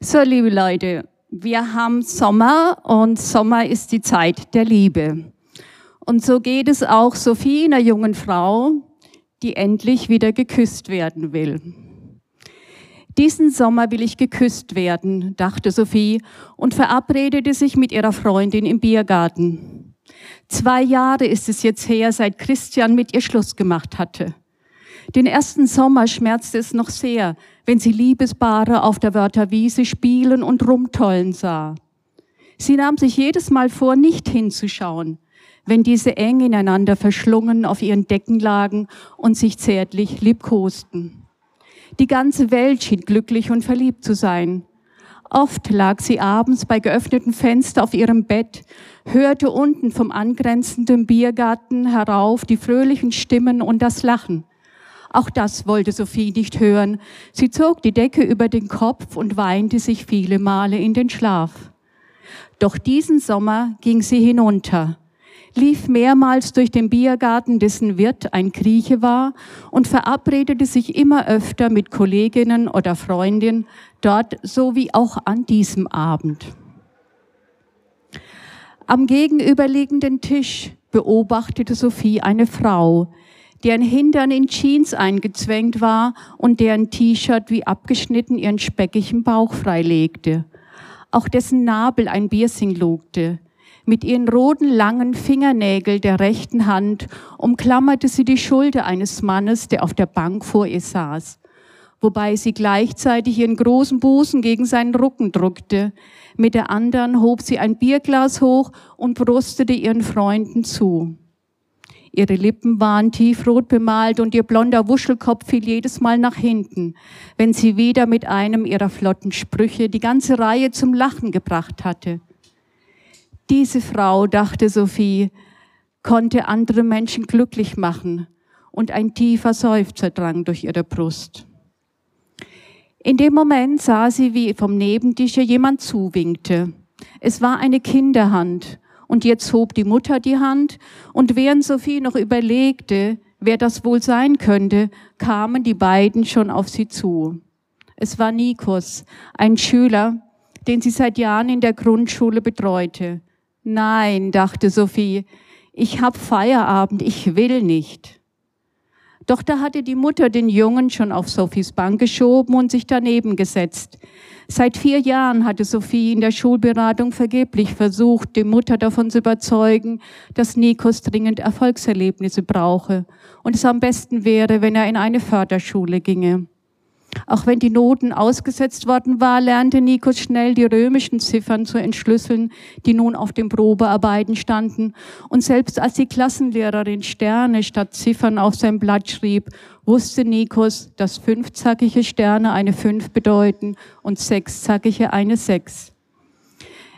So, liebe Leute, wir haben Sommer und Sommer ist die Zeit der Liebe. Und so geht es auch Sophie, einer jungen Frau, die endlich wieder geküsst werden will. Diesen Sommer will ich geküsst werden, dachte Sophie und verabredete sich mit ihrer Freundin im Biergarten. Zwei Jahre ist es jetzt her, seit Christian mit ihr Schluss gemacht hatte. Den ersten Sommer schmerzte es noch sehr, wenn sie Liebespaare auf der Wörterwiese spielen und rumtollen sah. Sie nahm sich jedes Mal vor, nicht hinzuschauen, wenn diese eng ineinander verschlungen auf ihren Decken lagen und sich zärtlich liebkosten. Die ganze Welt schien glücklich und verliebt zu sein. Oft lag sie abends bei geöffnetem Fenster auf ihrem Bett, hörte unten vom angrenzenden Biergarten herauf die fröhlichen Stimmen und das Lachen. Auch das wollte Sophie nicht hören. Sie zog die Decke über den Kopf und weinte sich viele Male in den Schlaf. Doch diesen Sommer ging sie hinunter lief mehrmals durch den Biergarten, dessen Wirt ein Grieche war, und verabredete sich immer öfter mit Kolleginnen oder Freundinnen dort, so wie auch an diesem Abend. Am gegenüberliegenden Tisch beobachtete Sophie eine Frau, deren Hintern in Jeans eingezwängt war und deren T-Shirt wie abgeschnitten ihren speckigen Bauch freilegte. Auch dessen Nabel ein Piercing lugte. Mit ihren roten langen Fingernägeln der rechten Hand umklammerte sie die Schulter eines Mannes, der auf der Bank vor ihr saß, wobei sie gleichzeitig ihren großen Busen gegen seinen Rücken drückte. Mit der anderen hob sie ein Bierglas hoch und brustete ihren Freunden zu. Ihre Lippen waren tiefrot bemalt und ihr blonder Wuschelkopf fiel jedes Mal nach hinten, wenn sie wieder mit einem ihrer flotten Sprüche die ganze Reihe zum Lachen gebracht hatte. Diese Frau, dachte Sophie, konnte andere Menschen glücklich machen und ein tiefer Seufzer drang durch ihre Brust. In dem Moment sah sie, wie vom Nebentisch jemand zuwinkte. Es war eine Kinderhand und jetzt hob die Mutter die Hand und während Sophie noch überlegte, wer das wohl sein könnte, kamen die beiden schon auf sie zu. Es war Nikos, ein Schüler, den sie seit Jahren in der Grundschule betreute. Nein, dachte Sophie, ich hab Feierabend, ich will nicht. Doch da hatte die Mutter den Jungen schon auf Sophies Bank geschoben und sich daneben gesetzt. Seit vier Jahren hatte Sophie in der Schulberatung vergeblich versucht, die Mutter davon zu überzeugen, dass Nikos dringend Erfolgserlebnisse brauche und es am besten wäre, wenn er in eine Förderschule ginge. Auch wenn die Noten ausgesetzt worden war, lernte Nikos schnell die römischen Ziffern zu entschlüsseln, die nun auf den Probearbeiten standen. Und selbst als die Klassenlehrerin Sterne statt Ziffern auf sein Blatt schrieb, wusste Nikos, dass fünfzackige Sterne eine fünf bedeuten und sechszackige eine sechs.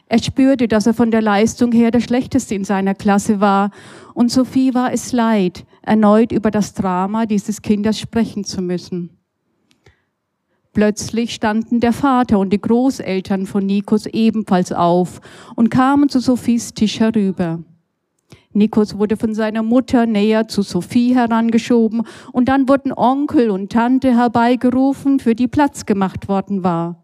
Er spürte, dass er von der Leistung her der Schlechteste in seiner Klasse war. Und Sophie war es leid, erneut über das Drama dieses Kindes sprechen zu müssen. Plötzlich standen der Vater und die Großeltern von Nikos ebenfalls auf und kamen zu Sophies Tisch herüber. Nikos wurde von seiner Mutter näher zu Sophie herangeschoben und dann wurden Onkel und Tante herbeigerufen, für die Platz gemacht worden war.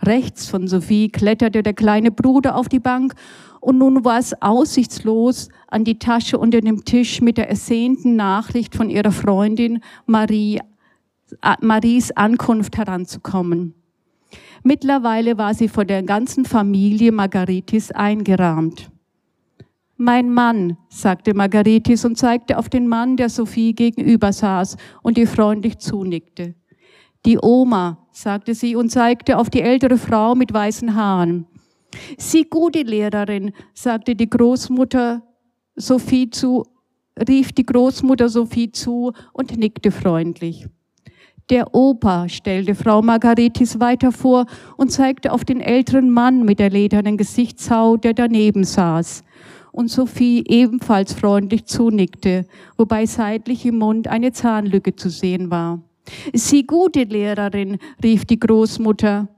Rechts von Sophie kletterte der kleine Bruder auf die Bank und nun war es aussichtslos, an die Tasche unter dem Tisch mit der ersehnten Nachricht von ihrer Freundin Marie, Maries Ankunft heranzukommen. Mittlerweile war sie vor der ganzen Familie Margaritis eingerahmt. Mein Mann, sagte Margaritis und zeigte auf den Mann, der Sophie gegenüber saß und ihr freundlich zunickte. Die Oma, sagte sie und zeigte auf die ältere Frau mit weißen Haaren. Sie gute Lehrerin, sagte die Großmutter Sophie zu, rief die Großmutter Sophie zu und nickte freundlich. Der Opa, stellte Frau Margaritis weiter vor und zeigte auf den älteren Mann mit der ledernen Gesichtshaut, der daneben saß. Und Sophie ebenfalls freundlich zunickte, wobei seitlich im Mund eine Zahnlücke zu sehen war. Sie gute Lehrerin, rief die Großmutter.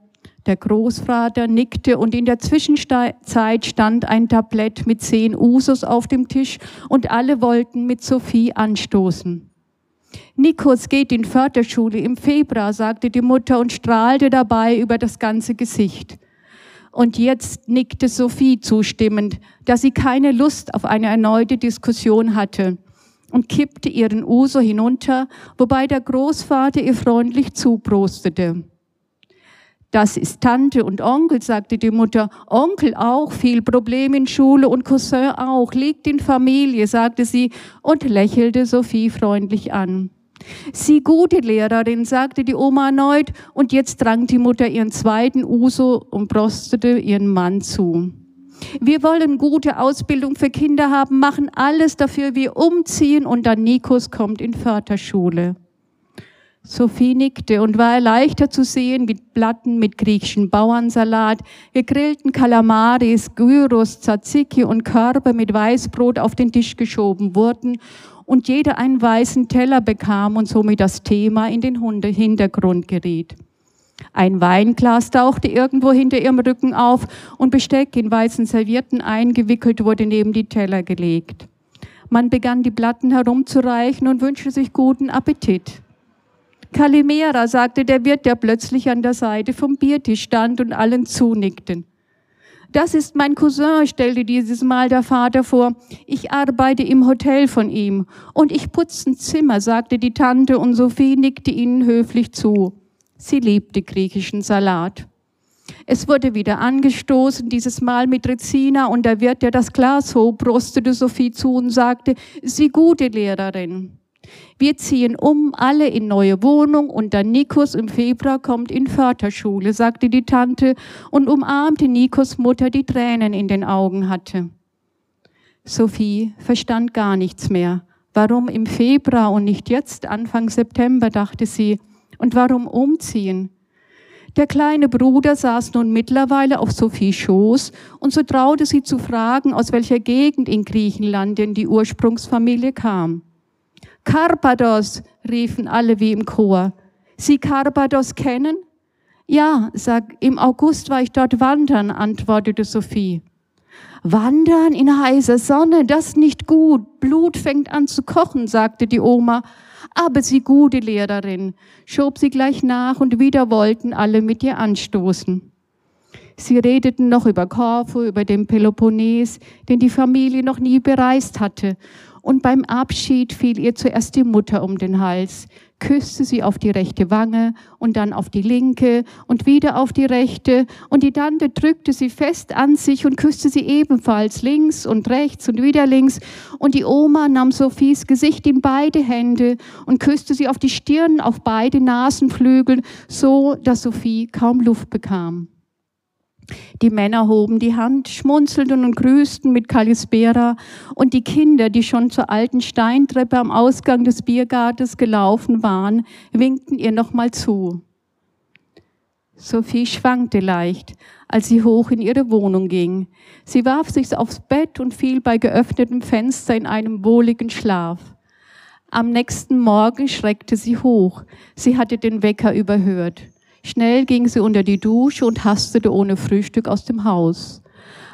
Der Großvater nickte und in der Zwischenzeit stand ein Tablett mit zehn Usos auf dem Tisch und alle wollten mit Sophie anstoßen. Nikos geht in Förderschule im Februar, sagte die Mutter und strahlte dabei über das ganze Gesicht. Und jetzt nickte Sophie zustimmend, dass sie keine Lust auf eine erneute Diskussion hatte und kippte ihren Uso hinunter, wobei der Großvater ihr freundlich zuprostete. Das ist Tante und Onkel, sagte die Mutter. Onkel auch, viel Problem in Schule und Cousin auch, liegt in Familie, sagte sie und lächelte Sophie freundlich an. Sie gute Lehrerin, sagte die Oma erneut, und jetzt trank die Mutter ihren zweiten Uso und prostete ihren Mann zu. Wir wollen gute Ausbildung für Kinder haben, machen alles dafür, wir umziehen und dann Nikos kommt in Förderschule. Sophie nickte und war erleichtert zu sehen, wie Platten mit griechischem Bauernsalat, gegrillten Kalamaris, Gyros, Tzatziki und Körbe mit Weißbrot auf den Tisch geschoben wurden und jeder einen weißen Teller bekam und somit das Thema in den Hintergrund geriet. Ein Weinglas tauchte irgendwo hinter ihrem Rücken auf und Besteck in weißen Servietten eingewickelt wurde neben die Teller gelegt. Man begann die Platten herumzureichen und wünschte sich guten Appetit. Kalimera, sagte der Wirt, der plötzlich an der Seite vom Biertisch stand und allen zunickten. Das ist mein Cousin, stellte dieses Mal der Vater vor. Ich arbeite im Hotel von ihm. Und ich putze ein Zimmer, sagte die Tante, und Sophie nickte ihnen höflich zu. Sie liebte griechischen Salat. Es wurde wieder angestoßen, dieses Mal mit Rezina, und der Wirt, der das Glas hob, prostete Sophie zu und sagte, Sie gute Lehrerin. Wir ziehen um, alle in neue Wohnung und dann Nikos im Februar kommt in Förderschule, sagte die Tante und umarmte Nikos Mutter, die Tränen in den Augen hatte. Sophie verstand gar nichts mehr. Warum im Februar und nicht jetzt, Anfang September, dachte sie. Und warum umziehen? Der kleine Bruder saß nun mittlerweile auf Sophies Schoß und so traute sie zu fragen, aus welcher Gegend in Griechenland denn die Ursprungsfamilie kam. Karpados, riefen alle wie im Chor. Sie Karpados kennen? Ja, sag, im August war ich dort wandern, antwortete Sophie. Wandern in heißer Sonne, das nicht gut. Blut fängt an zu kochen, sagte die Oma. Aber sie gute Lehrerin, schob sie gleich nach und wieder wollten alle mit ihr anstoßen. Sie redeten noch über Korfu, über den Peloponnes, den die Familie noch nie bereist hatte und beim Abschied fiel ihr zuerst die Mutter um den Hals, küsste sie auf die rechte Wange und dann auf die linke und wieder auf die rechte und die Tante drückte sie fest an sich und küsste sie ebenfalls links und rechts und wieder links und die Oma nahm Sophies Gesicht in beide Hände und küsste sie auf die Stirn, auf beide Nasenflügel, so dass Sophie kaum Luft bekam. Die Männer hoben die Hand, schmunzelten und grüßten mit Kalispera und die Kinder, die schon zur alten Steintreppe am Ausgang des Biergartens gelaufen waren, winkten ihr nochmal zu. Sophie schwankte leicht, als sie hoch in ihre Wohnung ging. Sie warf sich aufs Bett und fiel bei geöffnetem Fenster in einem wohligen Schlaf. Am nächsten Morgen schreckte sie hoch. Sie hatte den Wecker überhört. Schnell ging sie unter die Dusche und hastete ohne Frühstück aus dem Haus.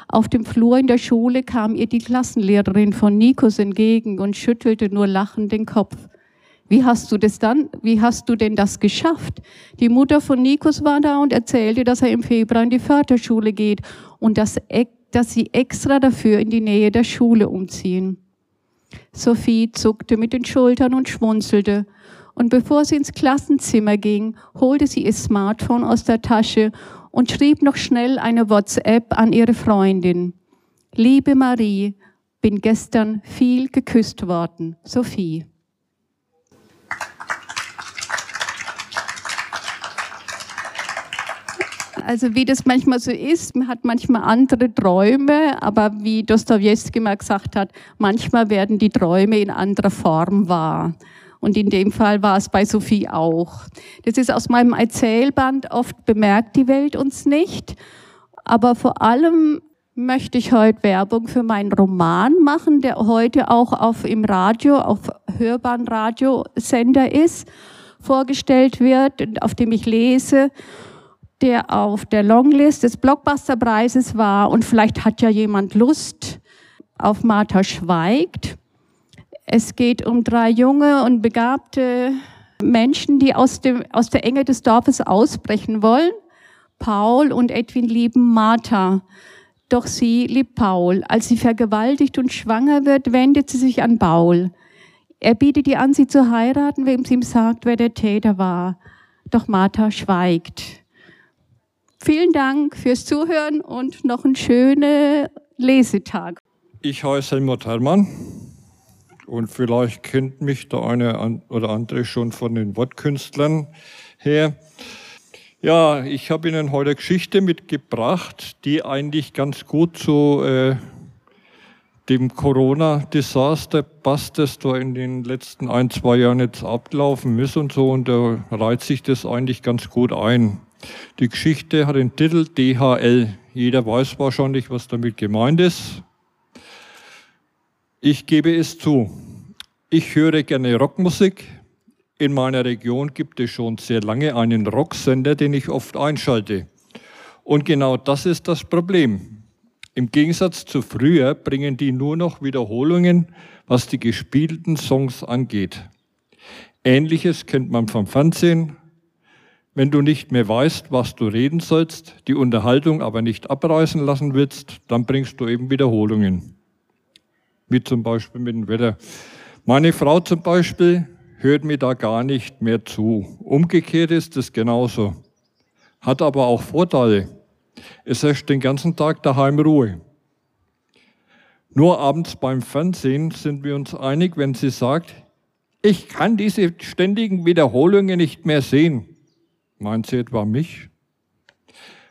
Auf dem Flur in der Schule kam ihr die Klassenlehrerin von Nikos entgegen und schüttelte nur lachend den Kopf. Wie hast du das dann, wie hast du denn das geschafft? Die Mutter von Nikos war da und erzählte, dass er im Februar in die Förderschule geht und dass, dass sie extra dafür in die Nähe der Schule umziehen. Sophie zuckte mit den Schultern und schmunzelte. Und bevor sie ins Klassenzimmer ging, holte sie ihr Smartphone aus der Tasche und schrieb noch schnell eine WhatsApp an ihre Freundin. Liebe Marie, bin gestern viel geküsst worden. Sophie. Also wie das manchmal so ist, man hat manchmal andere Träume, aber wie Dostoevsky mal gesagt hat, manchmal werden die Träume in anderer Form wahr. Und in dem Fall war es bei Sophie auch. Das ist aus meinem Erzählband, oft bemerkt die Welt uns nicht. Aber vor allem möchte ich heute Werbung für meinen Roman machen, der heute auch auf im Radio, auf hörbaren Radiosender ist, vorgestellt wird, auf dem ich lese der auf der Longlist des Blockbusterpreises war. Und vielleicht hat ja jemand Lust auf Martha Schweigt. Es geht um drei junge und begabte Menschen, die aus, dem, aus der Enge des Dorfes ausbrechen wollen. Paul und Edwin lieben Martha. Doch sie liebt Paul. Als sie vergewaltigt und schwanger wird, wendet sie sich an Paul. Er bietet ihr an, sie zu heiraten, wem sie ihm sagt, wer der Täter war. Doch Martha schweigt. Vielen Dank fürs Zuhören und noch einen schönen Lesetag. Ich heiße Helmut Herrmann und vielleicht kennt mich der eine oder andere schon von den Wortkünstlern her. Ja, ich habe Ihnen heute Geschichte mitgebracht, die eigentlich ganz gut zu äh, dem Corona-Desaster passt, das da in den letzten ein, zwei Jahren jetzt abgelaufen ist und so. Und da reiht sich das eigentlich ganz gut ein. Die Geschichte hat den Titel DHL. Jeder weiß wahrscheinlich, was damit gemeint ist. Ich gebe es zu. Ich höre gerne Rockmusik. In meiner Region gibt es schon sehr lange einen Rocksender, den ich oft einschalte. Und genau das ist das Problem. Im Gegensatz zu früher bringen die nur noch Wiederholungen, was die gespielten Songs angeht. Ähnliches kennt man vom Fernsehen, wenn du nicht mehr weißt, was du reden sollst, die Unterhaltung aber nicht abreißen lassen willst, dann bringst du eben Wiederholungen. Wie zum Beispiel mit dem Wetter. Meine Frau zum Beispiel hört mir da gar nicht mehr zu. Umgekehrt ist es genauso. Hat aber auch Vorteile. Es herrscht den ganzen Tag daheim Ruhe. Nur abends beim Fernsehen sind wir uns einig, wenn sie sagt, ich kann diese ständigen Wiederholungen nicht mehr sehen. Meint sie etwa mich?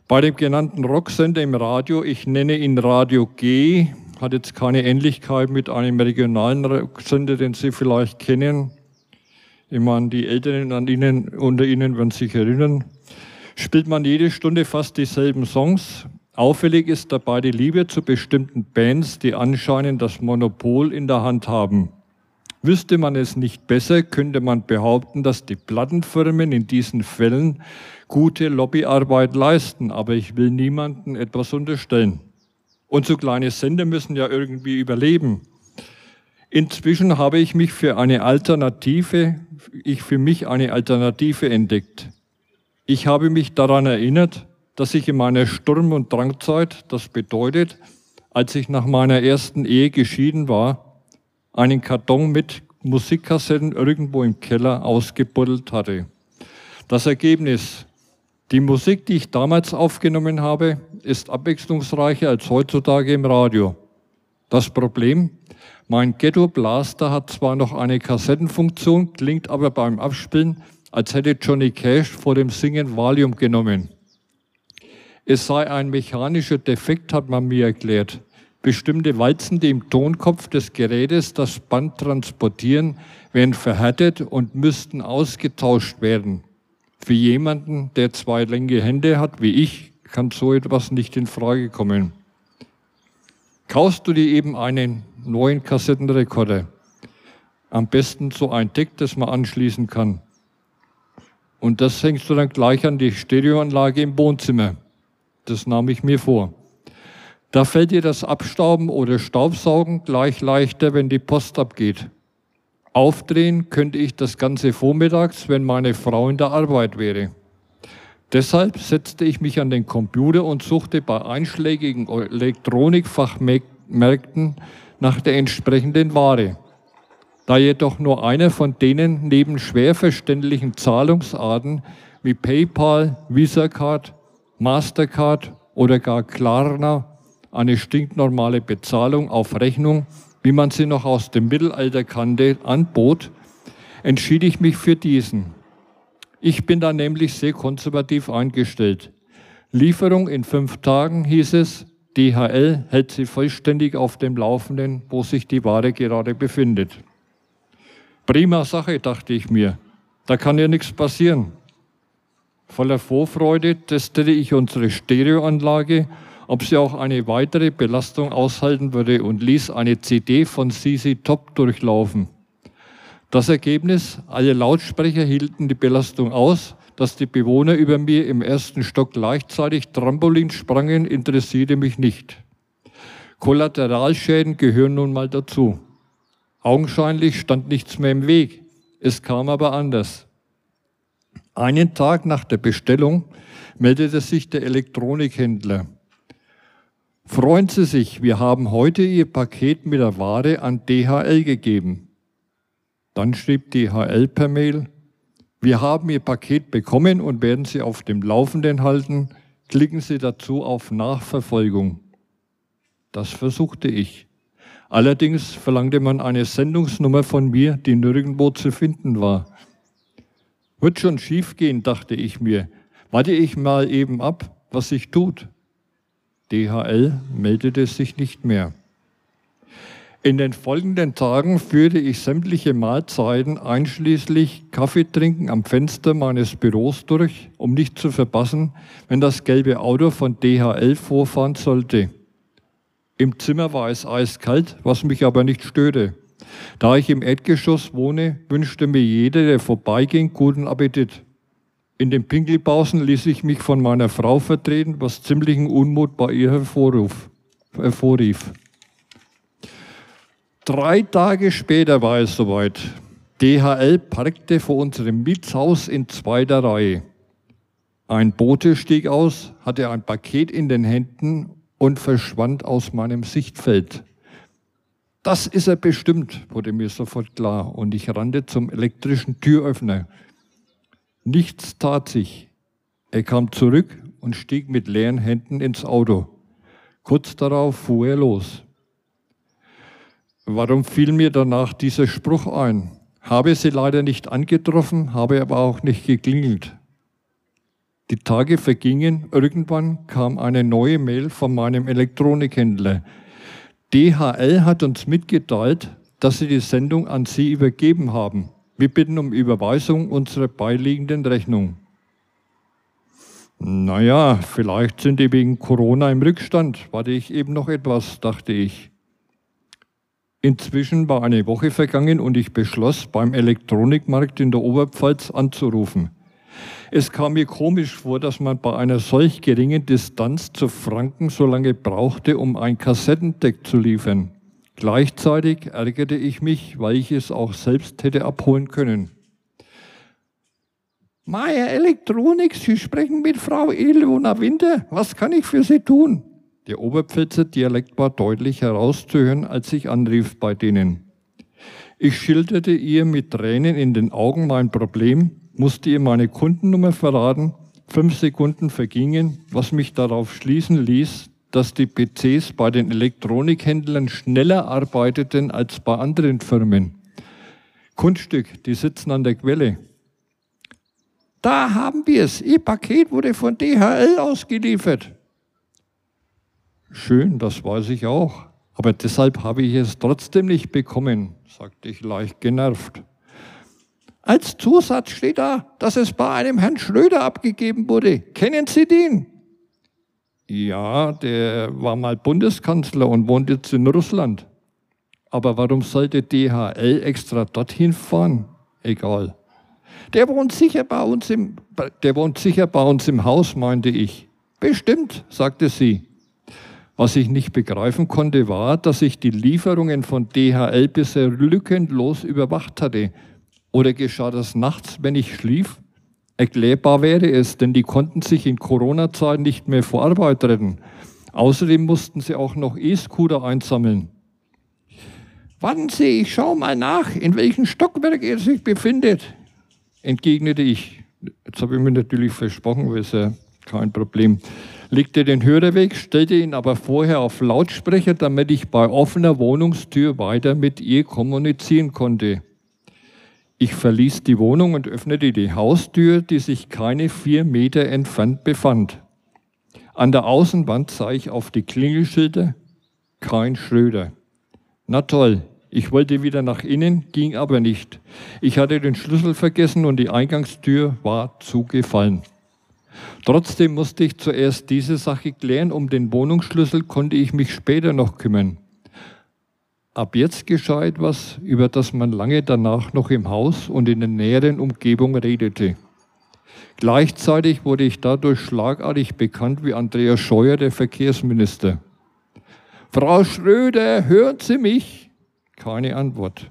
Bei dem genannten Rocksender im Radio, ich nenne ihn Radio G, hat jetzt keine Ähnlichkeit mit einem regionalen Rocksender, den Sie vielleicht kennen. Ich meine, die Älteren an Ihnen, unter Ihnen werden sich erinnern. Spielt man jede Stunde fast dieselben Songs. Auffällig ist dabei die Liebe zu bestimmten Bands, die anscheinend das Monopol in der Hand haben. Wüsste man es nicht besser, könnte man behaupten, dass die Plattenfirmen in diesen Fällen gute Lobbyarbeit leisten, aber ich will niemandem etwas unterstellen. Und so kleine Sender müssen ja irgendwie überleben. Inzwischen habe ich mich für eine Alternative, ich für mich eine Alternative entdeckt. Ich habe mich daran erinnert, dass ich in meiner Sturm- und Drangzeit, das bedeutet, als ich nach meiner ersten Ehe geschieden war, einen Karton mit Musikkassetten irgendwo im Keller ausgebuddelt hatte. Das Ergebnis, die Musik, die ich damals aufgenommen habe, ist abwechslungsreicher als heutzutage im Radio. Das Problem, mein Ghetto Blaster hat zwar noch eine Kassettenfunktion, klingt aber beim Abspielen, als hätte Johnny Cash vor dem Singen Valium genommen. Es sei ein mechanischer Defekt, hat man mir erklärt. Bestimmte Walzen, die im Tonkopf des Gerätes das Band transportieren, werden verhärtet und müssten ausgetauscht werden. Für jemanden, der zwei linke Hände hat, wie ich, kann so etwas nicht in Frage kommen. Kaufst du dir eben einen neuen Kassettenrekorder, am besten so ein Deck, das man anschließen kann. Und das hängst du dann gleich an die Stereoanlage im Wohnzimmer. Das nahm ich mir vor. Da fällt dir das Abstauben oder Staubsaugen gleich leichter, wenn die Post abgeht. Aufdrehen könnte ich das ganze vormittags, wenn meine Frau in der Arbeit wäre. Deshalb setzte ich mich an den Computer und suchte bei einschlägigen Elektronikfachmärkten nach der entsprechenden Ware. Da jedoch nur einer von denen neben schwer verständlichen Zahlungsarten wie PayPal, Visa Card, Mastercard oder gar Klarna eine stinknormale Bezahlung auf Rechnung, wie man sie noch aus dem Mittelalter kannte, anbot, entschied ich mich für diesen. Ich bin da nämlich sehr konservativ eingestellt. Lieferung in fünf Tagen hieß es, DHL hält sie vollständig auf dem Laufenden, wo sich die Ware gerade befindet. Prima Sache, dachte ich mir. Da kann ja nichts passieren. Voller Vorfreude testete ich unsere Stereoanlage, ob sie auch eine weitere Belastung aushalten würde und ließ eine CD von CC Top durchlaufen. Das Ergebnis, alle Lautsprecher hielten die Belastung aus, dass die Bewohner über mir im ersten Stock gleichzeitig Trampolin sprangen, interessierte mich nicht. Kollateralschäden gehören nun mal dazu. Augenscheinlich stand nichts mehr im Weg. Es kam aber anders. Einen Tag nach der Bestellung meldete sich der Elektronikhändler. Freuen Sie sich, wir haben heute Ihr Paket mit der Ware an DHL gegeben. Dann schrieb DHL per Mail, wir haben Ihr Paket bekommen und werden Sie auf dem Laufenden halten. Klicken Sie dazu auf Nachverfolgung. Das versuchte ich. Allerdings verlangte man eine Sendungsnummer von mir, die nirgendwo zu finden war. Wird schon schiefgehen, dachte ich mir. Warte ich mal eben ab, was sich tut. DHL meldete sich nicht mehr. In den folgenden Tagen führte ich sämtliche Mahlzeiten einschließlich Kaffeetrinken am Fenster meines Büros durch, um nicht zu verpassen, wenn das gelbe Auto von DHL vorfahren sollte. Im Zimmer war es eiskalt, was mich aber nicht störte. Da ich im Erdgeschoss wohne, wünschte mir jeder, der vorbeiging, guten Appetit. In den Pinkelpausen ließ ich mich von meiner Frau vertreten, was ziemlichen Unmut bei ihr hervorruf, hervorrief. Drei Tage später war es soweit. DHL parkte vor unserem Mietshaus in zweiter Reihe. Ein Bote stieg aus, hatte ein Paket in den Händen und verschwand aus meinem Sichtfeld. Das ist er bestimmt, wurde mir sofort klar, und ich rannte zum elektrischen Türöffner. Nichts tat sich. Er kam zurück und stieg mit leeren Händen ins Auto. Kurz darauf fuhr er los. Warum fiel mir danach dieser Spruch ein? Habe sie leider nicht angetroffen, habe aber auch nicht geklingelt. Die Tage vergingen, irgendwann kam eine neue Mail von meinem Elektronikhändler. DHL hat uns mitgeteilt, dass sie die Sendung an Sie übergeben haben. Wir bitten um Überweisung unserer beiliegenden Rechnung. Naja, vielleicht sind die wegen Corona im Rückstand, warte ich eben noch etwas, dachte ich. Inzwischen war eine Woche vergangen und ich beschloss, beim Elektronikmarkt in der Oberpfalz anzurufen. Es kam mir komisch vor, dass man bei einer solch geringen Distanz zu Franken so lange brauchte, um ein Kassettendeck zu liefern. Gleichzeitig ärgerte ich mich, weil ich es auch selbst hätte abholen können. Meier Elektronik, Sie sprechen mit Frau Ilona Winter. Was kann ich für Sie tun? Der Oberpfälzer Dialekt war deutlich herauszuhören, als ich anrief bei denen. Ich schilderte ihr mit Tränen in den Augen mein Problem musste ihr meine Kundennummer verraten. Fünf Sekunden vergingen, was mich darauf schließen ließ, dass die PCs bei den Elektronikhändlern schneller arbeiteten als bei anderen Firmen. Kunststück, die sitzen an der Quelle. Da haben wir es. Ihr Paket wurde von DHL ausgeliefert. Schön, das weiß ich auch. Aber deshalb habe ich es trotzdem nicht bekommen, sagte ich leicht genervt. Als Zusatz steht da, dass es bei einem Herrn Schröder abgegeben wurde. Kennen Sie den? Ja, der war mal Bundeskanzler und wohnt jetzt in Russland. Aber warum sollte DHL extra dorthin fahren? Egal. Der wohnt sicher bei uns im, der wohnt sicher bei uns im Haus, meinte ich. Bestimmt, sagte sie. Was ich nicht begreifen konnte, war, dass ich die Lieferungen von DHL bisher lückenlos überwacht hatte. Oder geschah das nachts, wenn ich schlief? Erklärbar wäre es, denn die konnten sich in Corona-Zeiten nicht mehr vor Arbeit retten. Außerdem mussten sie auch noch E-Scooter einsammeln. Warten Sie, ich schaue mal nach, in welchem Stockwerk er sich befindet, entgegnete ich. Jetzt habe ich mir natürlich versprochen, es ja kein Problem. Legte den Hörer weg, stellte ihn aber vorher auf Lautsprecher, damit ich bei offener Wohnungstür weiter mit ihr kommunizieren konnte. Ich verließ die Wohnung und öffnete die Haustür, die sich keine vier Meter entfernt befand. An der Außenwand sah ich auf die Klingelschilder kein Schröder. Na toll, ich wollte wieder nach innen, ging aber nicht. Ich hatte den Schlüssel vergessen und die Eingangstür war zugefallen. Trotzdem musste ich zuerst diese Sache klären. Um den Wohnungsschlüssel konnte ich mich später noch kümmern. Ab jetzt geschah etwas, über das man lange danach noch im Haus und in der näheren Umgebung redete. Gleichzeitig wurde ich dadurch schlagartig bekannt wie Andreas Scheuer, der Verkehrsminister. Frau Schröder, hören Sie mich? Keine Antwort.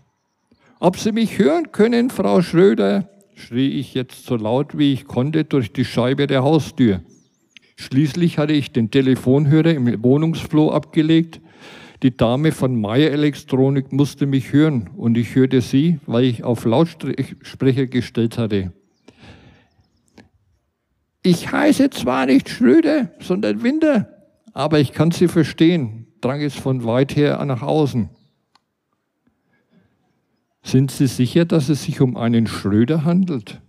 Ob Sie mich hören können, Frau Schröder? schrie ich jetzt so laut wie ich konnte durch die Scheibe der Haustür. Schließlich hatte ich den Telefonhörer im Wohnungsfloh abgelegt. Die Dame von Meyer Elektronik musste mich hören und ich hörte sie, weil ich auf Lautsprecher gestellt hatte. Ich heiße zwar nicht Schröder, sondern Winter, aber ich kann Sie verstehen, drang es von weit her nach außen. Sind Sie sicher, dass es sich um einen Schröder handelt?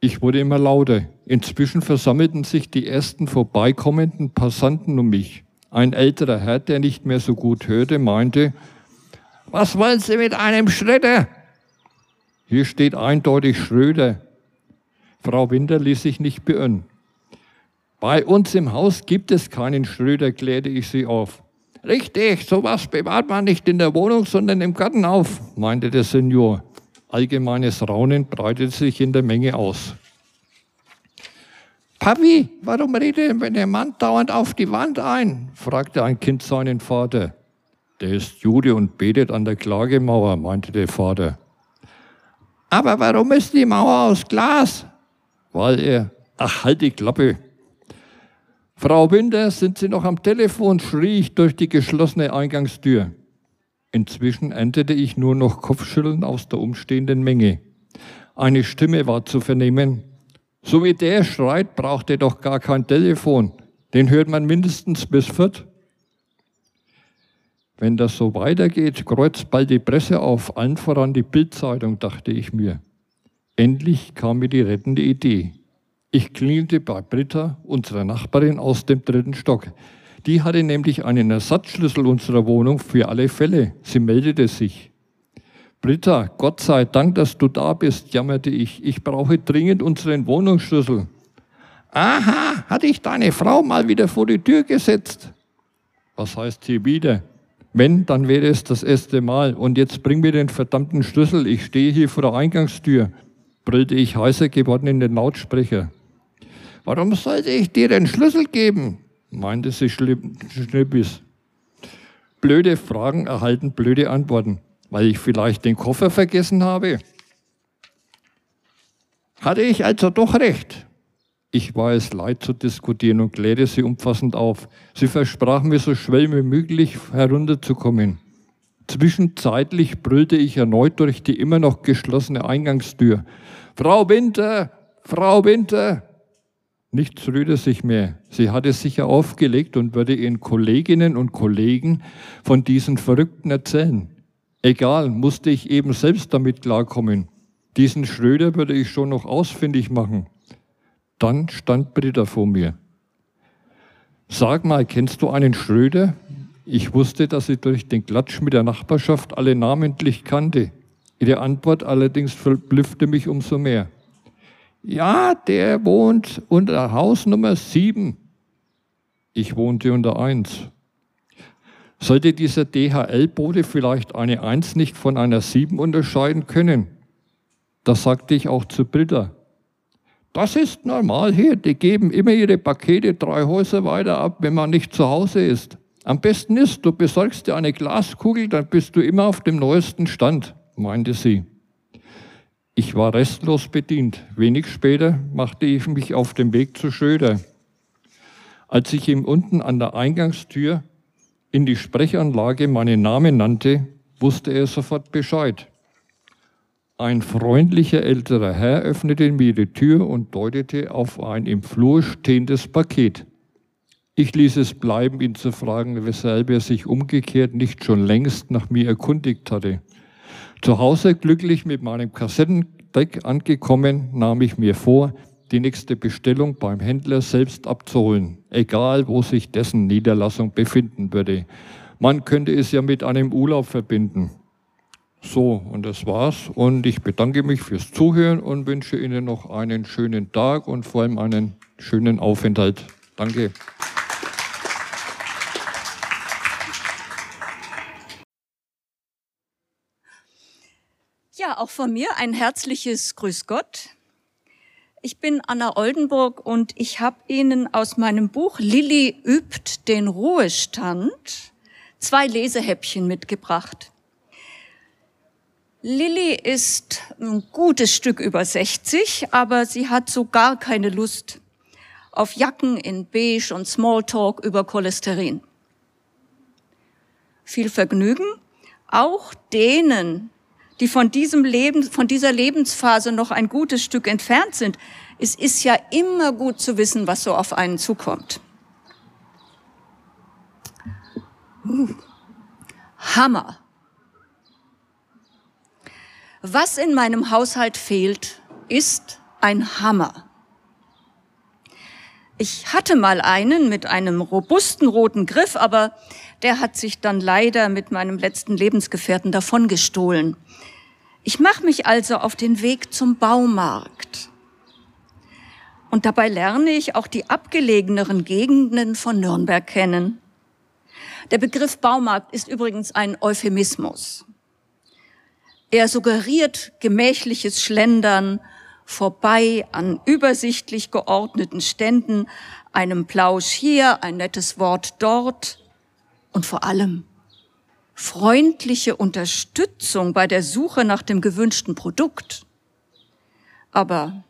Ich wurde immer lauter. Inzwischen versammelten sich die ersten vorbeikommenden Passanten um mich. Ein älterer Herr, der nicht mehr so gut hörte, meinte, was wollen Sie mit einem Schröder? Hier steht eindeutig Schröder. Frau Winter ließ sich nicht beirren. Bei uns im Haus gibt es keinen Schröder, klärte ich sie auf. Richtig, sowas bewahrt man nicht in der Wohnung, sondern im Garten auf, meinte der Senior. Allgemeines Raunen breitete sich in der Menge aus. Papi, warum redet denn der Mann dauernd auf die Wand ein? fragte ein Kind seinen Vater. Der ist Jude und betet an der Klagemauer, meinte der Vater. Aber warum ist die Mauer aus Glas? Weil er, ach, halt die Klappe, Frau Winter, sind Sie noch am Telefon? schrie ich durch die geschlossene Eingangstür. Inzwischen erntete ich nur noch Kopfschütteln aus der umstehenden Menge. Eine Stimme war zu vernehmen. So wie der schreit, braucht er doch gar kein Telefon. Den hört man mindestens bis viert. Wenn das so weitergeht, kreuzt bald die Presse auf, allen voran die Bildzeitung, dachte ich mir. Endlich kam mir die rettende Idee. Ich klingelte bei Britta, unserer Nachbarin aus dem dritten Stock. Die hatte nämlich einen Ersatzschlüssel unserer Wohnung für alle Fälle. Sie meldete sich. Britta, Gott sei Dank, dass du da bist, jammerte ich. Ich brauche dringend unseren Wohnungsschlüssel. Aha, hatte ich deine Frau mal wieder vor die Tür gesetzt. Was heißt hier wieder? Wenn, dann wäre es das erste Mal. Und jetzt bring mir den verdammten Schlüssel. Ich stehe hier vor der Eingangstür, brüllte ich heißer geworden in den Lautsprecher. Warum sollte ich dir den Schlüssel geben? meinte sie Schnippis. Blöde Fragen erhalten blöde Antworten, weil ich vielleicht den Koffer vergessen habe. Hatte ich also doch recht? Ich war es leid zu diskutieren und klärte sie umfassend auf. Sie versprach mir so schnell wie möglich herunterzukommen. Zwischenzeitlich brüllte ich erneut durch die immer noch geschlossene Eingangstür. Frau Winter, Frau Winter, Nichts rührte sich mehr. Sie hatte sicher aufgelegt und würde ihren Kolleginnen und Kollegen von diesen Verrückten erzählen. Egal, musste ich eben selbst damit klarkommen. Diesen Schröder würde ich schon noch ausfindig machen. Dann stand Britta vor mir. Sag mal, kennst du einen Schröder? Ich wusste, dass sie durch den Klatsch mit der Nachbarschaft alle namentlich kannte. Ihre Antwort allerdings verblüffte mich umso mehr. Ja, der wohnt unter Hausnummer 7. Ich wohnte unter 1. Sollte dieser DHL-Bote vielleicht eine 1 nicht von einer 7 unterscheiden können? Das sagte ich auch zu Britta. Das ist normal hier. Die geben immer ihre Pakete drei Häuser weiter ab, wenn man nicht zu Hause ist. Am besten ist, du besorgst dir eine Glaskugel, dann bist du immer auf dem neuesten Stand, meinte sie. Ich war restlos bedient. Wenig später machte ich mich auf den Weg zu Schröder. Als ich ihm unten an der Eingangstür in die Sprechanlage meinen Namen nannte, wusste er sofort Bescheid. Ein freundlicher älterer Herr öffnete mir die Tür und deutete auf ein im Flur stehendes Paket. Ich ließ es bleiben, ihn zu fragen, weshalb er sich umgekehrt nicht schon längst nach mir erkundigt hatte. Zu Hause glücklich mit meinem Kassettendeck angekommen, nahm ich mir vor, die nächste Bestellung beim Händler selbst abzuholen, egal wo sich dessen Niederlassung befinden würde. Man könnte es ja mit einem Urlaub verbinden. So, und das war's. Und ich bedanke mich fürs Zuhören und wünsche Ihnen noch einen schönen Tag und vor allem einen schönen Aufenthalt. Danke. Ja, auch von mir ein herzliches Grüß Gott. Ich bin Anna Oldenburg und ich habe Ihnen aus meinem Buch Lilly übt den Ruhestand zwei Lesehäppchen mitgebracht. Lilly ist ein gutes Stück über 60, aber sie hat so gar keine Lust auf Jacken in Beige und Smalltalk über Cholesterin. Viel Vergnügen auch denen, die von diesem Leben, von dieser Lebensphase noch ein gutes Stück entfernt sind. Es ist ja immer gut zu wissen, was so auf einen zukommt. Uh, Hammer. Was in meinem Haushalt fehlt, ist ein Hammer. Ich hatte mal einen mit einem robusten roten Griff, aber der hat sich dann leider mit meinem letzten Lebensgefährten davongestohlen. Ich mache mich also auf den Weg zum Baumarkt. Und dabei lerne ich auch die abgelegeneren Gegenden von Nürnberg kennen. Der Begriff Baumarkt ist übrigens ein Euphemismus. Er suggeriert gemächliches Schlendern vorbei an übersichtlich geordneten Ständen, einem Plausch hier, ein nettes Wort dort und vor allem freundliche Unterstützung bei der Suche nach dem gewünschten Produkt. Aber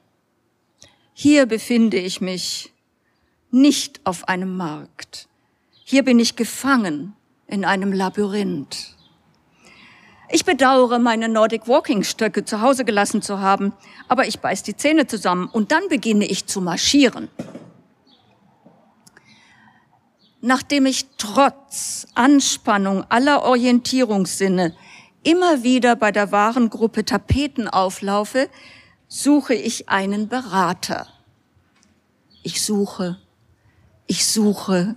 hier befinde ich mich nicht auf einem Markt. Hier bin ich gefangen in einem Labyrinth. Ich bedauere, meine Nordic Walking Stöcke zu Hause gelassen zu haben, aber ich beiß die Zähne zusammen und dann beginne ich zu marschieren nachdem ich trotz Anspannung aller Orientierungssinne immer wieder bei der Warengruppe Tapeten auflaufe, suche ich einen Berater. Ich suche, ich suche,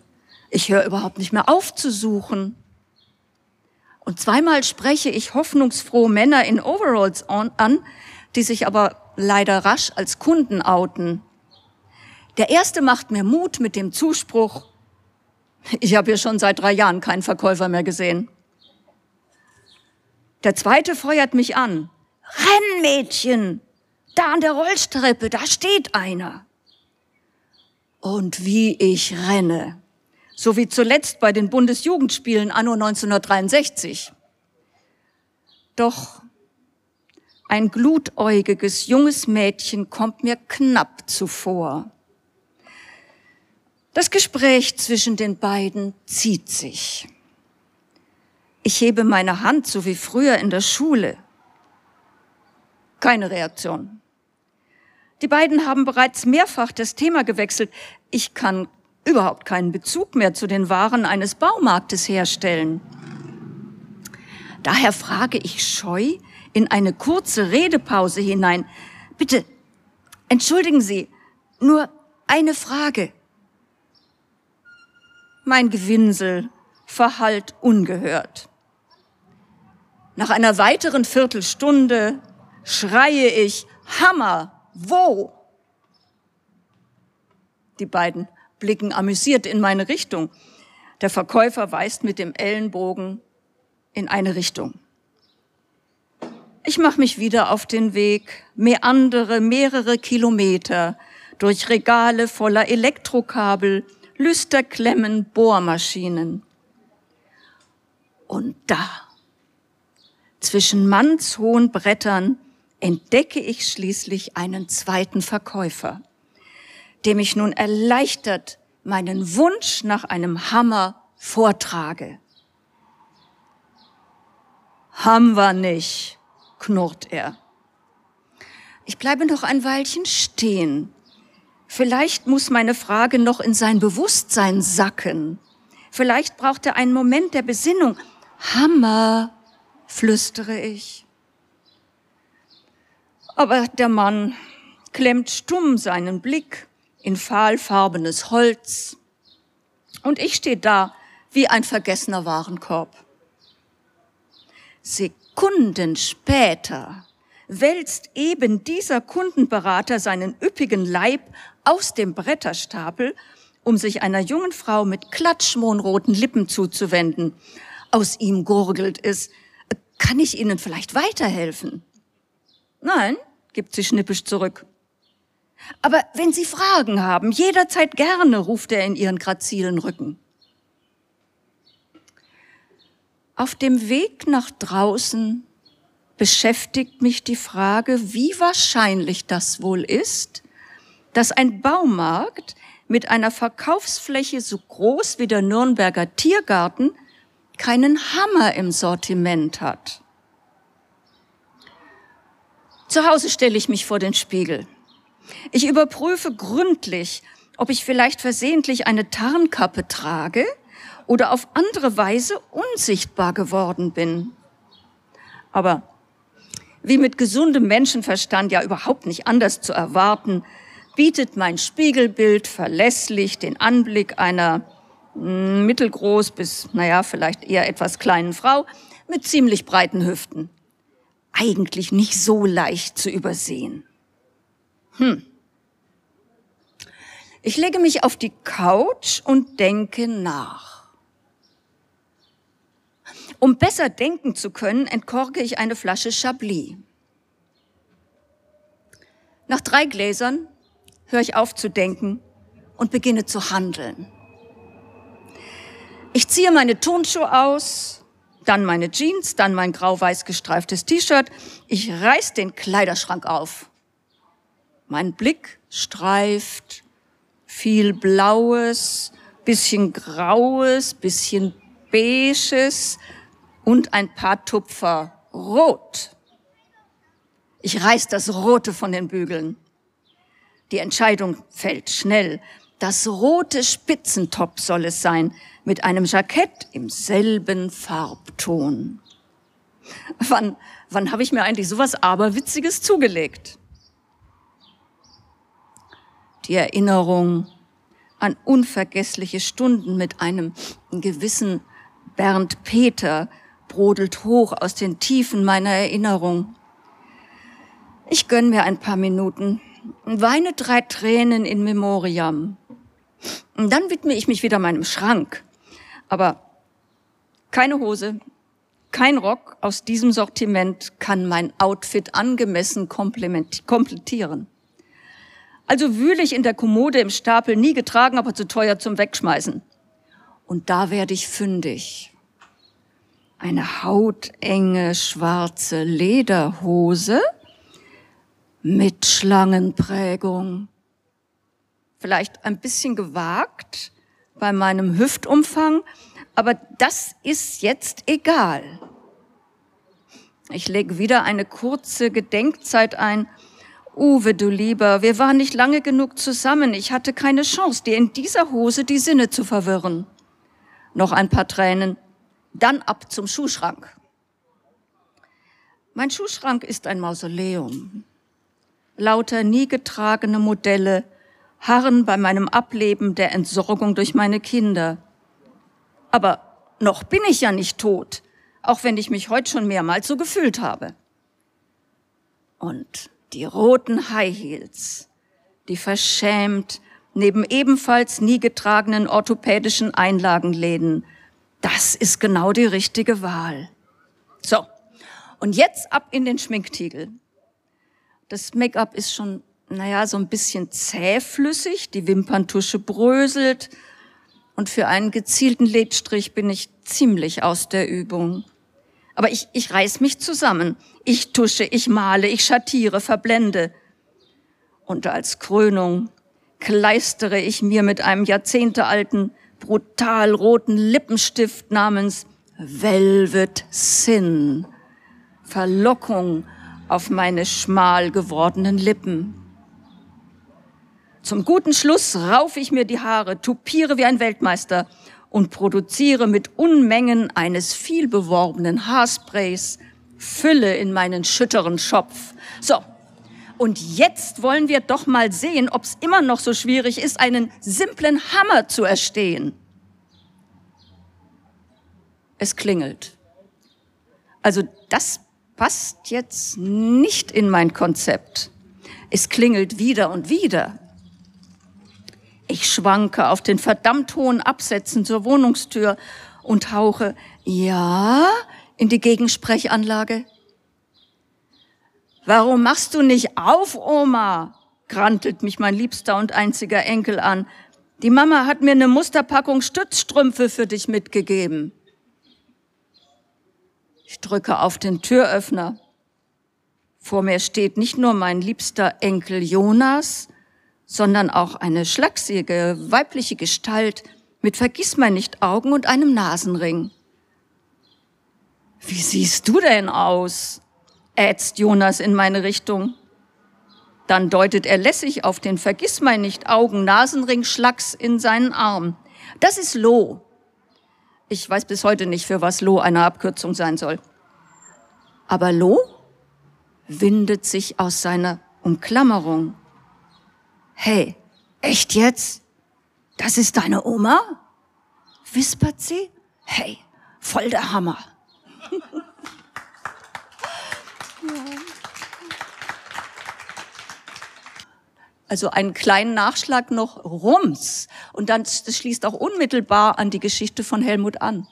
ich höre überhaupt nicht mehr auf zu suchen. Und zweimal spreche ich hoffnungsfrohe Männer in Overalls an, die sich aber leider rasch als Kunden outen. Der erste macht mir Mut mit dem Zuspruch, ich habe hier schon seit drei Jahren keinen Verkäufer mehr gesehen. Der zweite feuert mich an. Renn, Mädchen! Da an der Rollstreppe, da steht einer. Und wie ich renne. So wie zuletzt bei den Bundesjugendspielen anno 1963. Doch ein glutäugiges junges Mädchen kommt mir knapp zuvor. Das Gespräch zwischen den beiden zieht sich. Ich hebe meine Hand, so wie früher in der Schule. Keine Reaktion. Die beiden haben bereits mehrfach das Thema gewechselt. Ich kann überhaupt keinen Bezug mehr zu den Waren eines Baumarktes herstellen. Daher frage ich scheu in eine kurze Redepause hinein. Bitte, entschuldigen Sie, nur eine Frage. Mein Gewinsel verhallt ungehört. Nach einer weiteren Viertelstunde schreie ich, Hammer, wo? Die beiden blicken amüsiert in meine Richtung. Der Verkäufer weist mit dem Ellenbogen in eine Richtung. Ich mache mich wieder auf den Weg, meandere mehrere Kilometer durch Regale voller Elektrokabel, Lüsterklemmen, Bohrmaschinen. Und da, zwischen mannshohen Brettern, entdecke ich schließlich einen zweiten Verkäufer, dem ich nun erleichtert meinen Wunsch nach einem Hammer vortrage. Haben wir nicht, knurrt er. Ich bleibe noch ein Weilchen stehen. Vielleicht muss meine Frage noch in sein Bewusstsein sacken. Vielleicht braucht er einen Moment der Besinnung. Hammer, flüstere ich. Aber der Mann klemmt stumm seinen Blick in fahlfarbenes Holz. Und ich stehe da wie ein vergessener Warenkorb. Sekunden später wälzt eben dieser Kundenberater seinen üppigen Leib aus dem Bretterstapel, um sich einer jungen Frau mit klatschmohnroten Lippen zuzuwenden. Aus ihm gurgelt es. Kann ich Ihnen vielleicht weiterhelfen? Nein, gibt sie schnippisch zurück. Aber wenn Sie Fragen haben, jederzeit gerne, ruft er in ihren grazilen Rücken. Auf dem Weg nach draußen beschäftigt mich die Frage, wie wahrscheinlich das wohl ist, dass ein Baumarkt mit einer Verkaufsfläche so groß wie der Nürnberger Tiergarten keinen Hammer im Sortiment hat. Zu Hause stelle ich mich vor den Spiegel. Ich überprüfe gründlich, ob ich vielleicht versehentlich eine Tarnkappe trage oder auf andere Weise unsichtbar geworden bin. Aber wie mit gesundem Menschenverstand ja überhaupt nicht anders zu erwarten, bietet mein Spiegelbild verlässlich den Anblick einer hm, mittelgroß bis, naja, vielleicht eher etwas kleinen Frau mit ziemlich breiten Hüften. Eigentlich nicht so leicht zu übersehen. Hm. Ich lege mich auf die Couch und denke nach. Um besser denken zu können, entkorke ich eine Flasche Chablis. Nach drei Gläsern höre ich auf zu denken und beginne zu handeln. Ich ziehe meine Turnschuhe aus, dann meine Jeans, dann mein grau-weiß gestreiftes T-Shirt. Ich reiß den Kleiderschrank auf. Mein Blick streift viel Blaues, bisschen Graues, bisschen Beiges und ein paar Tupfer Rot. Ich reiß das Rote von den Bügeln. Die Entscheidung fällt schnell. Das rote Spitzentop soll es sein, mit einem Jackett im selben Farbton. Wann, wann habe ich mir eigentlich sowas Aberwitziges zugelegt? Die Erinnerung an unvergessliche Stunden mit einem gewissen Bernd Peter brodelt hoch aus den Tiefen meiner Erinnerung. Ich gönn mir ein paar Minuten, weine drei Tränen in Memoriam. Und dann widme ich mich wieder meinem Schrank. Aber keine Hose, kein Rock aus diesem Sortiment kann mein Outfit angemessen komplettieren. Also wühle ich in der Kommode im Stapel, nie getragen, aber zu teuer zum Wegschmeißen. Und da werde ich fündig. Eine hautenge schwarze Lederhose mit Schlangenprägung. Vielleicht ein bisschen gewagt bei meinem Hüftumfang, aber das ist jetzt egal. Ich lege wieder eine kurze Gedenkzeit ein Uwe, du Lieber, wir waren nicht lange genug zusammen. Ich hatte keine Chance, dir in dieser Hose die Sinne zu verwirren. Noch ein paar Tränen, dann ab zum Schuhschrank. Mein Schuhschrank ist ein Mausoleum. Lauter nie getragene Modelle harren bei meinem Ableben der Entsorgung durch meine Kinder. Aber noch bin ich ja nicht tot, auch wenn ich mich heute schon mehrmals so gefühlt habe. Und die roten High Heels, die verschämt neben ebenfalls nie getragenen orthopädischen Einlagenläden. Das ist genau die richtige Wahl. So. Und jetzt ab in den Schminktiegel. Das Make-up ist schon, naja, so ein bisschen zähflüssig, die Wimperntusche bröselt und für einen gezielten Lidstrich bin ich ziemlich aus der Übung. Aber ich, ich reiß mich zusammen. Ich tusche, ich male, ich schattiere, verblende. Und als Krönung kleistere ich mir mit einem jahrzehntealten, brutal roten Lippenstift namens Velvet Sin Verlockung auf meine schmal gewordenen Lippen. Zum guten Schluss raufe ich mir die Haare, tupiere wie ein Weltmeister und produziere mit Unmengen eines vielbeworbenen Haarsprays Fülle in meinen schütteren Schopf. So, und jetzt wollen wir doch mal sehen, ob es immer noch so schwierig ist, einen simplen Hammer zu erstehen. Es klingelt. Also das passt jetzt nicht in mein Konzept. Es klingelt wieder und wieder. Ich schwanke auf den verdammt hohen Absätzen zur Wohnungstür und hauche Ja in die Gegensprechanlage. Warum machst du nicht auf, Oma? grantelt mich mein liebster und einziger Enkel an. Die Mama hat mir eine Musterpackung Stützstrümpfe für dich mitgegeben. Ich drücke auf den Türöffner. Vor mir steht nicht nur mein liebster Enkel Jonas, sondern auch eine schlachsige weibliche Gestalt mit Vergissmeinnicht Augen und einem Nasenring. Wie siehst du denn aus? ätzt Jonas in meine Richtung. Dann deutet er lässig auf den Vergissmeinnicht Augen Nasenring Schlacks in seinen Arm. Das ist Lo. Ich weiß bis heute nicht, für was Lo eine Abkürzung sein soll. Aber Lo windet sich aus seiner Umklammerung. Hey, echt jetzt? Das ist deine Oma? Wispert sie? Hey, voll der Hammer. Also einen kleinen Nachschlag noch Rums. Und dann, das schließt auch unmittelbar an die Geschichte von Helmut an.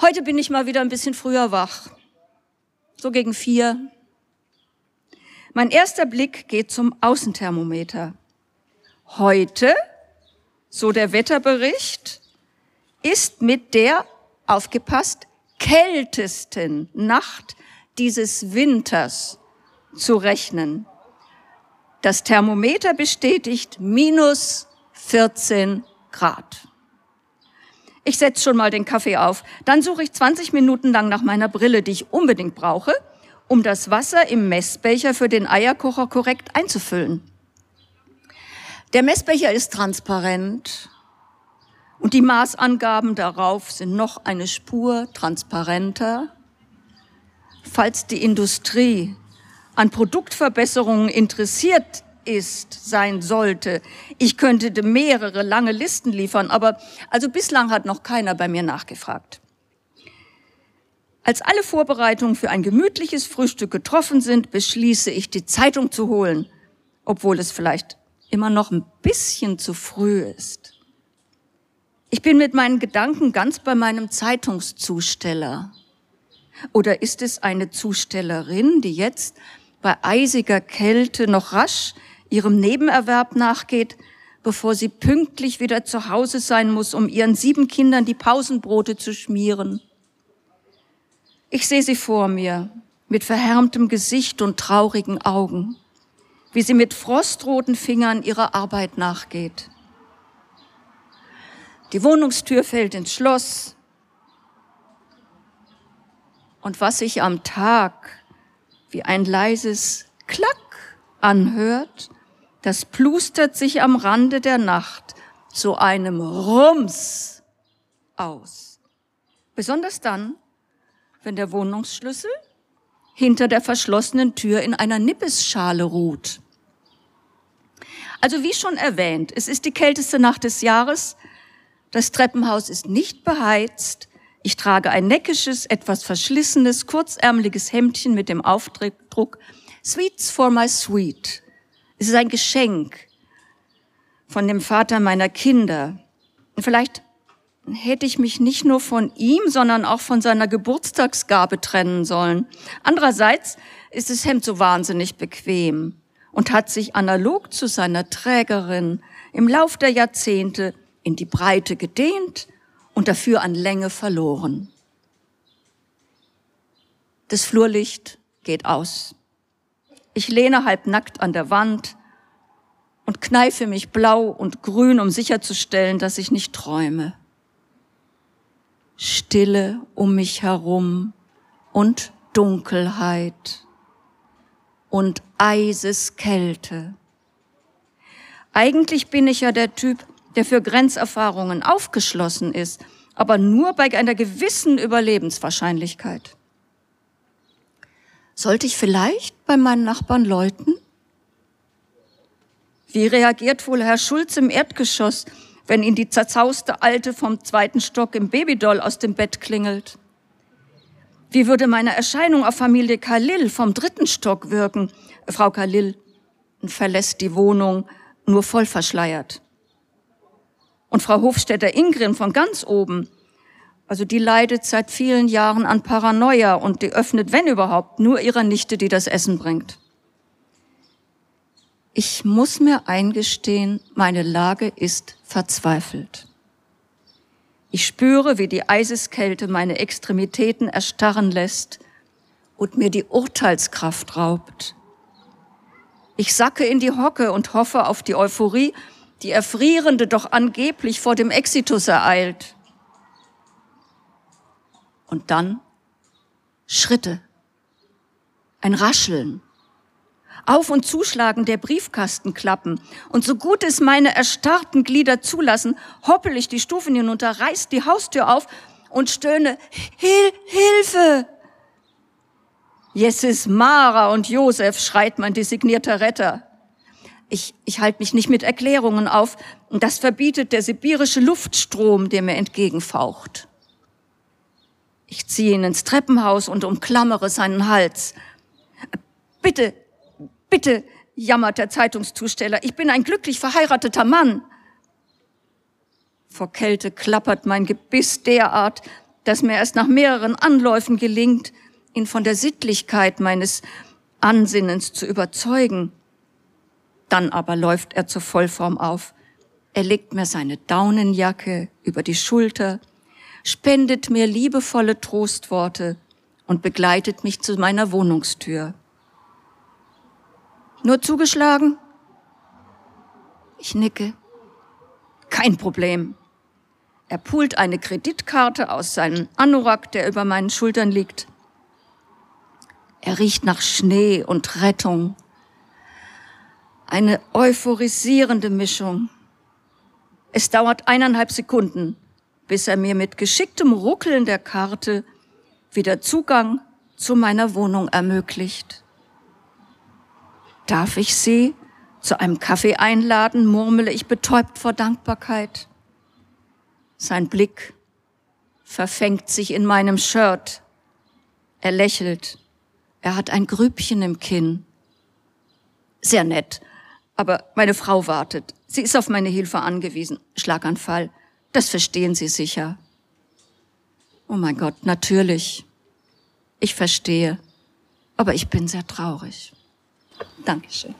Heute bin ich mal wieder ein bisschen früher wach. So gegen vier. Mein erster Blick geht zum Außenthermometer. Heute, so der Wetterbericht, ist mit der, aufgepasst, kältesten Nacht dieses Winters zu rechnen. Das Thermometer bestätigt minus 14 Grad. Ich setze schon mal den Kaffee auf. Dann suche ich 20 Minuten lang nach meiner Brille, die ich unbedingt brauche, um das Wasser im Messbecher für den Eierkocher korrekt einzufüllen. Der Messbecher ist transparent und die Maßangaben darauf sind noch eine Spur transparenter. Falls die Industrie an Produktverbesserungen interessiert ist, sein sollte. Ich könnte mehrere lange Listen liefern, aber also bislang hat noch keiner bei mir nachgefragt. Als alle Vorbereitungen für ein gemütliches Frühstück getroffen sind, beschließe ich, die Zeitung zu holen, obwohl es vielleicht immer noch ein bisschen zu früh ist. Ich bin mit meinen Gedanken ganz bei meinem Zeitungszusteller. Oder ist es eine Zustellerin, die jetzt bei eisiger Kälte noch rasch ihrem Nebenerwerb nachgeht, bevor sie pünktlich wieder zu Hause sein muss, um ihren sieben Kindern die Pausenbrote zu schmieren. Ich sehe sie vor mir, mit verhärmtem Gesicht und traurigen Augen, wie sie mit frostroten Fingern ihrer Arbeit nachgeht. Die Wohnungstür fällt ins Schloss. Und was sich am Tag wie ein leises Klack anhört, das plustert sich am Rande der Nacht zu einem Rums aus. Besonders dann, wenn der Wohnungsschlüssel hinter der verschlossenen Tür in einer Nippesschale ruht. Also wie schon erwähnt, es ist die kälteste Nacht des Jahres. Das Treppenhaus ist nicht beheizt. Ich trage ein neckisches, etwas verschlissenes, kurzärmeliges Hemdchen mit dem Aufdruck Sweets for my sweet. Es ist ein Geschenk von dem Vater meiner Kinder. Und vielleicht, hätte ich mich nicht nur von ihm, sondern auch von seiner Geburtstagsgabe trennen sollen. Andererseits ist das Hemd so wahnsinnig bequem und hat sich analog zu seiner Trägerin im Lauf der Jahrzehnte in die Breite gedehnt und dafür an Länge verloren. Das Flurlicht geht aus. Ich lehne halbnackt an der Wand und kneife mich blau und grün, um sicherzustellen, dass ich nicht träume. Stille um mich herum und Dunkelheit und Eiseskälte. Eigentlich bin ich ja der Typ, der für Grenzerfahrungen aufgeschlossen ist, aber nur bei einer gewissen Überlebenswahrscheinlichkeit. Sollte ich vielleicht bei meinen Nachbarn läuten? Wie reagiert wohl Herr Schulz im Erdgeschoss, wenn ihn die zerzauste Alte vom zweiten Stock im Babydoll aus dem Bett klingelt? Wie würde meine Erscheinung auf Familie Khalil vom dritten Stock wirken? Frau Khalil verlässt die Wohnung nur voll verschleiert. Und Frau Hofstädter Ingrid von ganz oben, also die leidet seit vielen Jahren an Paranoia und die öffnet, wenn überhaupt, nur ihrer Nichte, die das Essen bringt. Ich muss mir eingestehen, meine Lage ist verzweifelt. Ich spüre, wie die Eiseskälte meine Extremitäten erstarren lässt und mir die Urteilskraft raubt. Ich sacke in die Hocke und hoffe auf die Euphorie, die Erfrierende doch angeblich vor dem Exitus ereilt. Und dann Schritte, ein Rascheln, auf- und Zuschlagen der Briefkastenklappen. Und so gut es meine erstarrten Glieder zulassen, hoppel ich die Stufen hinunter, reiß die Haustür auf und stöhne, Hil Hilfe! Jesus, Mara und Josef, schreit mein designierter Retter. Ich, ich halte mich nicht mit Erklärungen auf. Das verbietet der sibirische Luftstrom, der mir entgegenfaucht. Ich ziehe ihn ins Treppenhaus und umklammere seinen Hals. Bitte, Bitte, jammert der Zeitungszusteller, ich bin ein glücklich verheirateter Mann. Vor Kälte klappert mein Gebiss derart, dass mir erst nach mehreren Anläufen gelingt, ihn von der Sittlichkeit meines Ansinnens zu überzeugen. Dann aber läuft er zur Vollform auf. Er legt mir seine Daunenjacke über die Schulter, spendet mir liebevolle Trostworte und begleitet mich zu meiner Wohnungstür. Nur zugeschlagen? Ich nicke. Kein Problem. Er pult eine Kreditkarte aus seinem Anorak, der über meinen Schultern liegt. Er riecht nach Schnee und Rettung. Eine euphorisierende Mischung. Es dauert eineinhalb Sekunden, bis er mir mit geschicktem Ruckeln der Karte wieder Zugang zu meiner Wohnung ermöglicht. Darf ich Sie zu einem Kaffee einladen, murmele ich betäubt vor Dankbarkeit. Sein Blick verfängt sich in meinem Shirt. Er lächelt. Er hat ein Grübchen im Kinn. Sehr nett. Aber meine Frau wartet. Sie ist auf meine Hilfe angewiesen. Schlaganfall. Das verstehen Sie sicher. Oh mein Gott, natürlich. Ich verstehe. Aber ich bin sehr traurig. Dankeschön.